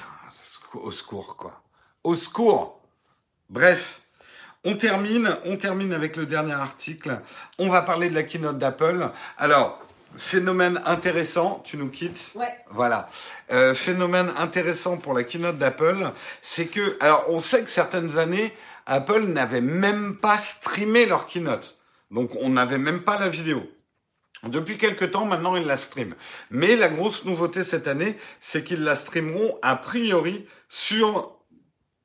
au secours, quoi. Au secours. Bref. On termine, on termine avec le dernier article. On va parler de la keynote d'Apple. Alors, phénomène intéressant, tu nous quittes? Ouais. Voilà. Euh, phénomène intéressant pour la keynote d'Apple, c'est que, alors on sait que certaines années, Apple n'avait même pas streamé leur keynote. Donc on n'avait même pas la vidéo. Depuis quelques temps, maintenant, ils la streament. Mais la grosse nouveauté cette année, c'est qu'ils la streameront a priori sur,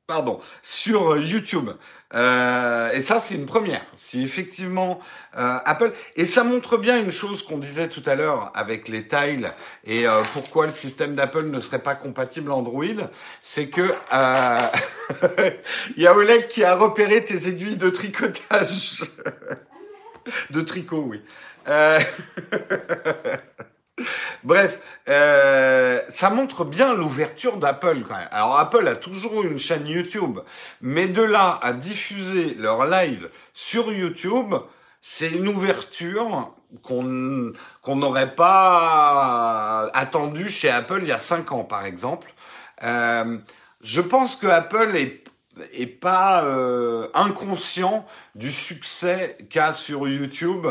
pardon, sur euh, YouTube. Euh, et ça, c'est une première. Si effectivement euh, Apple et ça montre bien une chose qu'on disait tout à l'heure avec les tiles et euh, pourquoi le système d'Apple ne serait pas compatible Android, c'est que euh, il y a Oleg qui a repéré tes aiguilles de tricotage. de tricot, oui. Bref, euh, ça montre bien l'ouverture d'Apple quand même. Alors Apple a toujours une chaîne YouTube, mais de là à diffuser leur live sur YouTube, c'est une ouverture qu'on qu'on n'aurait pas attendu chez Apple il y a cinq ans par exemple. Euh, je pense que Apple est est pas euh, inconscient du succès qu'a sur YouTube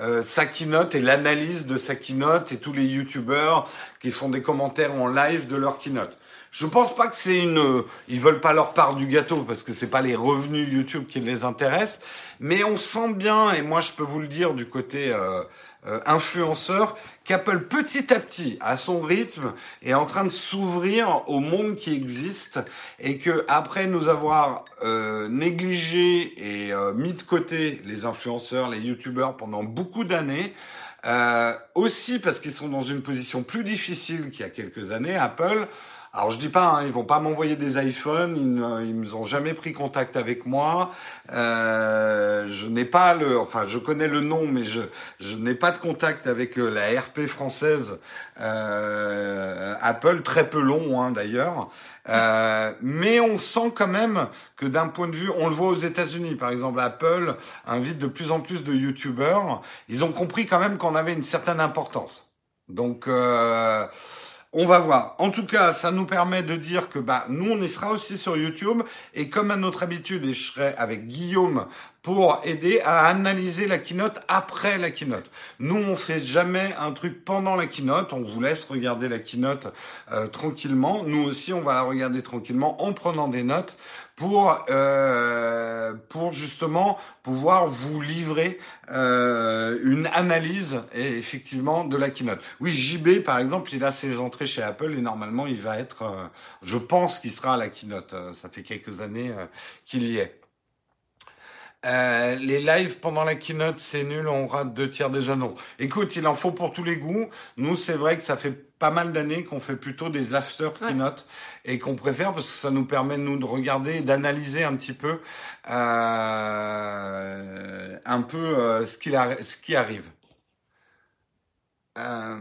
euh, sa keynote et l'analyse de sa keynote et tous les YouTubeurs qui font des commentaires en live de leur keynote. Je pense pas que c'est une, ils veulent pas leur part du gâteau parce que c'est pas les revenus YouTube qui les intéressent, mais on sent bien et moi je peux vous le dire du côté euh, euh, influenceur qu'Apple petit à petit, à son rythme, est en train de s'ouvrir au monde qui existe et que après nous avoir euh, négligé et euh, mis de côté les influenceurs, les youtubeurs pendant beaucoup d'années, euh, aussi parce qu'ils sont dans une position plus difficile qu'il y a quelques années, Apple alors je dis pas, hein, ils vont pas m'envoyer des iPhones, ils ne ils ont jamais pris contact avec moi. Euh, je n'ai pas le, enfin je connais le nom, mais je je n'ai pas de contact avec euh, la RP française euh, Apple, très peu long hein, d'ailleurs. Euh, mais on sent quand même que d'un point de vue, on le voit aux États-Unis, par exemple, Apple invite de plus en plus de YouTubers. Ils ont compris quand même qu'on avait une certaine importance. Donc euh, on va voir. En tout cas, ça nous permet de dire que bah nous on y sera aussi sur YouTube et comme à notre habitude, et je serai avec Guillaume pour aider à analyser la keynote après la keynote. Nous on fait jamais un truc pendant la keynote, on vous laisse regarder la keynote euh, tranquillement. Nous aussi on va la regarder tranquillement en prenant des notes pour euh, pour justement pouvoir vous livrer euh, une analyse et effectivement de la keynote. Oui, JB par exemple, il a ses entrées chez Apple et normalement il va être, je pense qu'il sera à la keynote. Ça fait quelques années qu'il y est. Euh, les lives pendant la keynote, c'est nul, on rate deux tiers des anneaux. Écoute, il en faut pour tous les goûts. Nous, c'est vrai que ça fait pas mal d'années qu'on fait plutôt des after keynote et qu'on préfère parce que ça nous permet nous de regarder et d'analyser un petit peu euh, un peu euh, ce, qui ce qui arrive. Euh,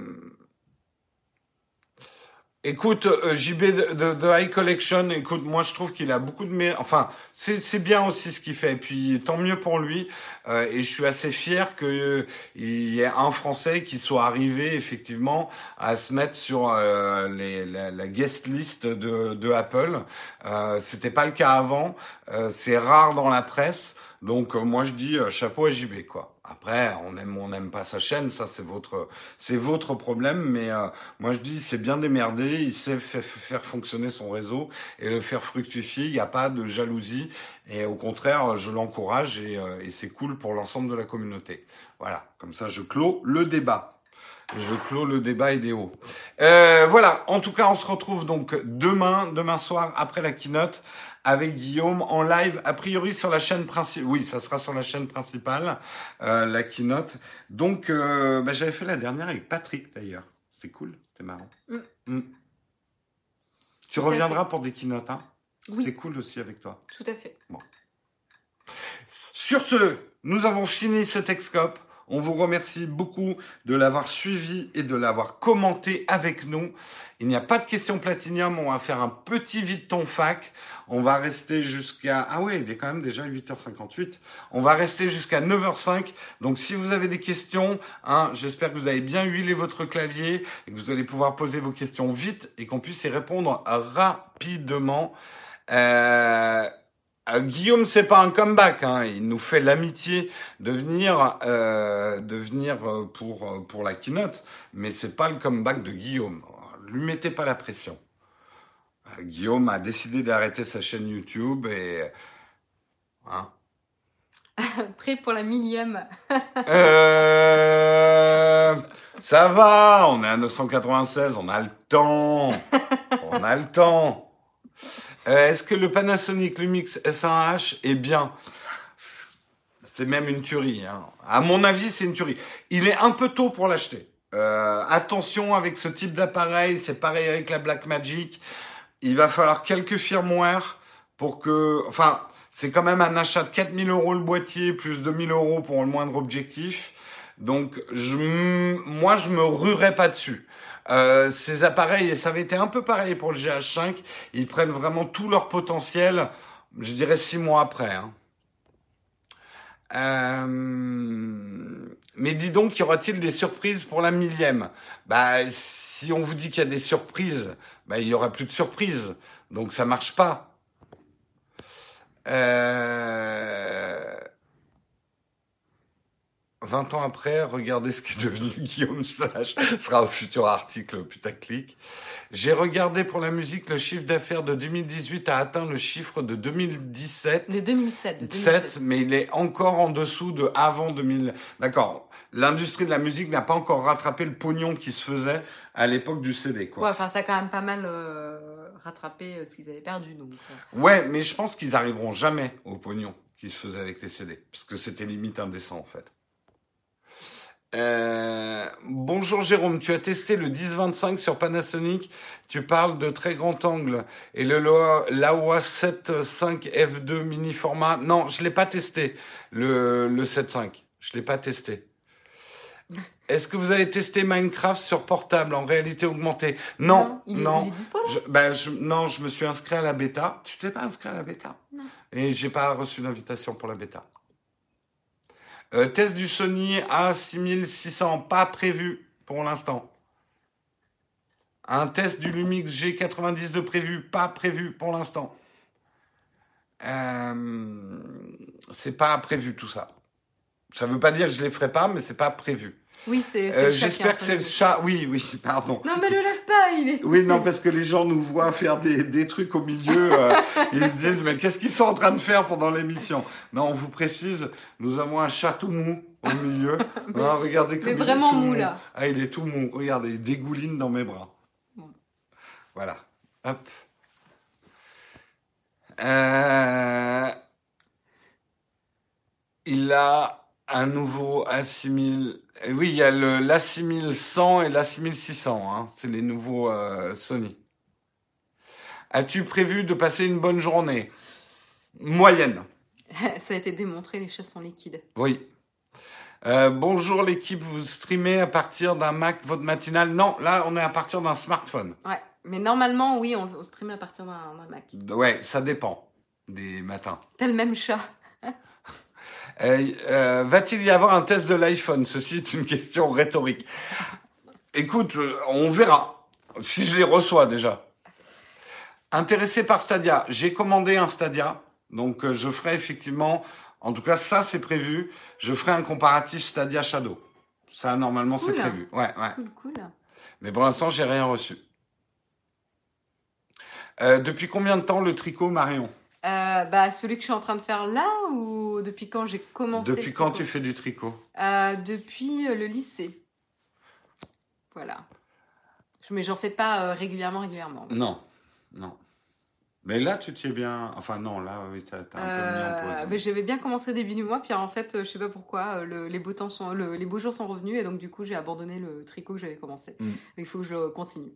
Écoute, euh, JB de, de, High Collection, écoute, moi je trouve qu'il a beaucoup de... Enfin, c'est bien aussi ce qu'il fait, et puis tant mieux pour lui, euh, et je suis assez fier qu'il euh, y ait un Français qui soit arrivé effectivement à se mettre sur euh, les, la, la, guest list de, de Apple. Euh, C'était pas le cas avant, euh, c'est rare dans la presse, donc moi je dis chapeau à JB, quoi. Après, on aime on n'aime pas sa chaîne, ça c'est votre c'est votre problème. Mais euh, moi je dis c'est bien démerdé, il sait faire fonctionner son réseau et le faire fructifier. Il n'y a pas de jalousie et au contraire, je l'encourage et, euh, c'est cool pour l'ensemble de la communauté. Voilà, comme ça je clôt le débat. Je clôt le débat idéaux. Euh, voilà, en tout cas, on se retrouve donc demain, demain soir, après la keynote, avec Guillaume en live, a priori sur la chaîne principale. Oui, ça sera sur la chaîne principale, euh, la keynote. Donc, euh, bah, j'avais fait la dernière avec Patrick d'ailleurs. C'était cool, c'était marrant. Mm. Mm. Tu Tout reviendras pour des keynotes, hein? Oui. C'était cool aussi avec toi. Tout à fait. Bon. Sur ce, nous avons fini ce Texcope. On vous remercie beaucoup de l'avoir suivi et de l'avoir commenté avec nous. Il n'y a pas de question platinium, on va faire un petit vide ton fac. On va rester jusqu'à... Ah oui, il est quand même déjà 8h58. On va rester jusqu'à 9h05. Donc si vous avez des questions, hein, j'espère que vous avez bien huilé votre clavier et que vous allez pouvoir poser vos questions vite et qu'on puisse y répondre rapidement. Euh, Guillaume, c'est pas un comeback. Hein. Il nous fait l'amitié de venir, euh, de venir euh, pour euh, pour la keynote, mais c'est pas le comeback de Guillaume. Lui mettez pas la pression. Euh, Guillaume a décidé d'arrêter sa chaîne YouTube et hein. Prêt pour la millième. euh, ça va, on est à 996, on a le temps. On a le temps. Euh, Est-ce que le Panasonic Lumix S1H est bien? C'est même une tuerie. Hein. À mon avis, c'est une tuerie. Il est un peu tôt pour l'acheter. Euh, attention avec ce type d'appareil, c'est pareil avec la Blackmagic. Il va falloir quelques firmware pour que... Enfin, c'est quand même un achat de 4000 euros le boîtier, plus 2000 euros pour le moindre objectif. Donc, je, moi, je me ruerais pas dessus. Euh, ces appareils, et ça avait été un peu pareil pour le GH5, ils prennent vraiment tout leur potentiel, je dirais six mois après. Hein. Euh, mais dis donc, y aura-t-il des surprises pour la millième? Bah, si on vous dit qu'il y a des surprises, bah, il y aura plus de surprises. Donc ça marche pas. Euh... 20 ans après, regardez ce qu'est devenu Guillaume Sage. Ce sera au futur article putaclic. J'ai regardé pour la musique, le chiffre d'affaires de 2018 a atteint le chiffre de 2017. De 2007. De 2007. mais il est encore en dessous de avant 2000. D'accord. L'industrie de la musique n'a pas encore rattrapé le pognon qui se faisait à l'époque du CD, quoi. Ouais, enfin, ça a quand même pas mal euh, rattrapé euh, ce qu'ils avaient perdu, donc. Ouais, mais je pense qu'ils arriveront jamais au pognon qui se faisait avec les CD. Parce que c'était limite indécent, en fait. Euh, bonjour Jérôme, tu as testé le 1025 sur Panasonic, tu parles de très grand angle et le Laowa 7.5 F2 mini format. Non, je l'ai pas testé le le 7.5. Je l'ai pas testé. Est-ce que vous avez testé Minecraft sur portable en réalité augmentée? Non, non. je, ben, je, non, je me suis inscrit à la bêta. Tu t'es pas inscrit à la bêta? Non. Et j'ai pas reçu d'invitation pour la bêta. Euh, test du Sony A6600, pas prévu pour l'instant. Un test du Lumix G90 de prévu, pas prévu pour l'instant. Euh, c'est pas prévu tout ça. Ça veut pas dire que je les ferai pas, mais c'est pas prévu. Oui, c'est. Euh, J'espère que c'est le chat. Oui, oui, pardon. Non, mais le lève pas, il est. Oui, non, parce que les gens nous voient faire des, des trucs au milieu. Euh, ils se disent, mais qu'est-ce qu'ils sont en train de faire pendant l'émission? Non, on vous précise, nous avons un chat tout mou au milieu. mais, ah, regardez comme mais il vraiment est tout mou, mou là. Ah, il est tout mou. Regardez, il dégouline dans mes bras. Voilà. Hop. Euh... Il a un nouveau A6000 oui, il y a le l'A6100 et l'A6600. Hein. C'est les nouveaux euh, Sony. As-tu prévu de passer une bonne journée? Moyenne. Ça a été démontré, les chats sont liquides. Oui. Euh, bonjour l'équipe, vous streamez à partir d'un Mac votre matinale? Non, là on est à partir d'un smartphone. Ouais, mais normalement oui, on, on à partir d'un Mac. Ouais, ça dépend des matins. T'as le même chat. Euh, euh, Va-t-il y avoir un test de l'iPhone? Ceci est une question rhétorique. Écoute, euh, on verra. Si je les reçois déjà. Intéressé par Stadia, j'ai commandé un Stadia, donc je ferai effectivement, en tout cas ça c'est prévu, je ferai un comparatif Stadia Shadow. Ça normalement c'est prévu. Ouais, ouais. Cool, cool. Mais pour l'instant j'ai rien reçu. Euh, depuis combien de temps le tricot Marion? Euh, bah, celui que je suis en train de faire là ou depuis quand j'ai commencé Depuis quand tu fais du tricot euh, Depuis euh, le lycée. Voilà. Mais j'en fais pas régulièrement, régulièrement. Non, non. Mais là, tu t'y es bien. Enfin, non, là, oui, t'as, t'as un peu mis en pause. Mais j'avais bien commencé début du mois, puis en fait, je sais pas pourquoi, le, les, beaux temps sont, le, les beaux jours sont revenus, et donc du coup, j'ai abandonné le tricot que j'avais commencé. Mm. Il faut que je continue.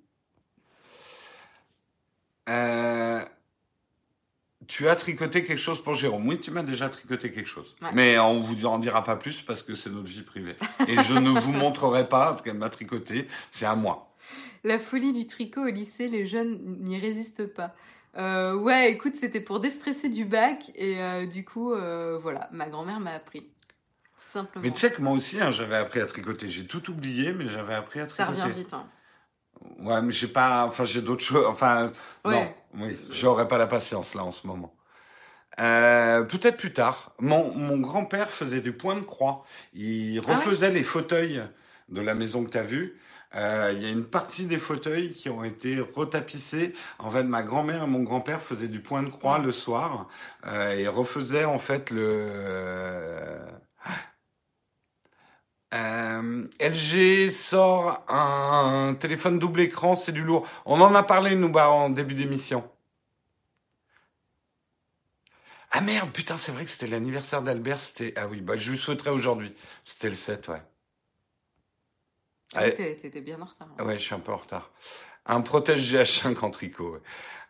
Euh, tu as tricoté quelque chose pour Jérôme. Oui, tu m'as déjà tricoté quelque chose. Ouais. Mais on vous en dira pas plus parce que c'est notre vie privée. Et je ne vous montrerai pas ce qu'elle m'a tricoté. C'est à moi. La folie du tricot au lycée, les jeunes n'y résistent pas. Euh, ouais, écoute, c'était pour déstresser du bac et euh, du coup, euh, voilà, ma grand-mère m'a appris. Simplement. Mais tu sais que moi aussi, hein, j'avais appris à tricoter. J'ai tout oublié, mais j'avais appris à Ça tricoter. revient vite. Hein. Ouais, mais j'ai pas. Enfin, j'ai d'autres choses. Enfin, non. Oui, j'aurais pas la patience là en ce moment. Euh, Peut-être plus tard. Mon, mon grand-père faisait du point de croix. Il Ah ouais refaisait les fauteuils de la maison que tu as vue. Euh, Il y a une partie des fauteuils qui ont été retapissés. En fait, ma grand-mère et mon grand-père faisaient du point de croix le soir euh, et refaisaient en fait le. Euh, LG sort un téléphone double écran, c'est du lourd. On en a parlé, nous, bah, en début d'émission. Ah merde, putain, c'est vrai que c'était l'anniversaire d'Albert, c'était... Ah oui, bah, je lui souhaiterais aujourd'hui. C'était le 7, ouais. Ah, t'es- T'étais bien en retard. hein. Ouais, je suis un peu en retard. Un protège GH5 en tricot. ouais.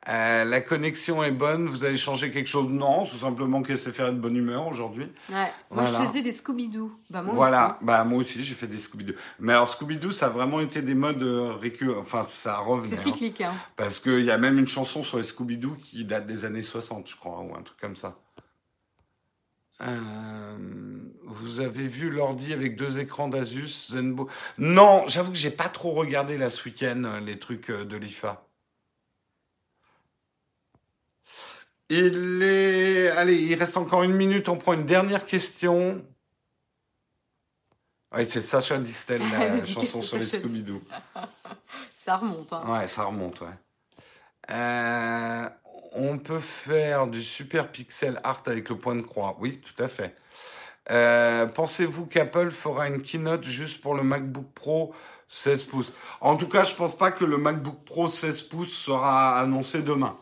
Euh, la connexion est bonne. Vous avez changé quelque chose? Non, tout simplement que c'est faire de bonne humeur aujourd'hui. Ouais. Moi, Voilà. je faisais des Scooby-Doo. Bah, moi voilà, bah moi aussi j'ai fait des Scooby-Doo. Mais alors Scooby-Doo, ça a vraiment été des modes euh, récurrents. Enfin, ça revenait. C'est hein. cyclique, hein. Parce qu'il y a même une chanson sur les Scooby-Doo qui date des années 60, je crois, ou un truc comme ça. Euh, vous avez vu l'ordi avec deux écrans d'Asus Zenbo? Non, j'avoue que j'ai pas trop regardé là ce week-end euh, les trucs euh, de l'IFA. Il est... Allez, il reste encore une minute, on prend une dernière question. Oui, c'est Sacha Distel, la chanson sur les Scooby-Doo. Ça remonte, hein. Ouais, ça remonte, ouais. Euh, on peut faire du super pixel art avec le point de croix. Oui, tout à fait. Euh, Pensez-vous qu'Apple fera une keynote juste pour le MacBook Pro 16 pouces? En tout cas, je pense pas que le MacBook Pro 16 pouces sera annoncé demain.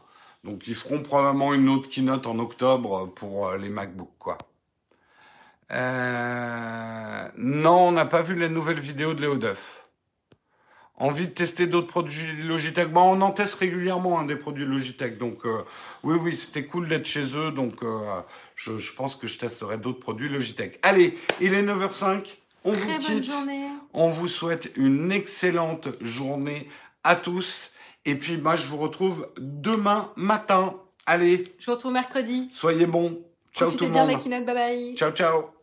Donc, ils feront probablement une autre keynote en octobre pour euh, les MacBooks, quoi. Euh, non, on n'a pas vu la nouvelle vidéo de Léo Duff. Envie de tester d'autres produits Logitech? Bon, on en teste régulièrement hein, des produits Logitech. Donc, euh, oui, oui, c'était cool d'être chez eux. Donc, euh, je, je pense que je testerai d'autres produits Logitech. Allez, il est 9h05. On Très vous bonne quitte. journée. On vous souhaite une excellente journée à tous. Et puis, moi, je vous retrouve demain matin. Allez, Je vous retrouve mercredi. soyez bons. Ciao tout Profitez le bien de monde. la keynote. Bye bye. Ciao, ciao.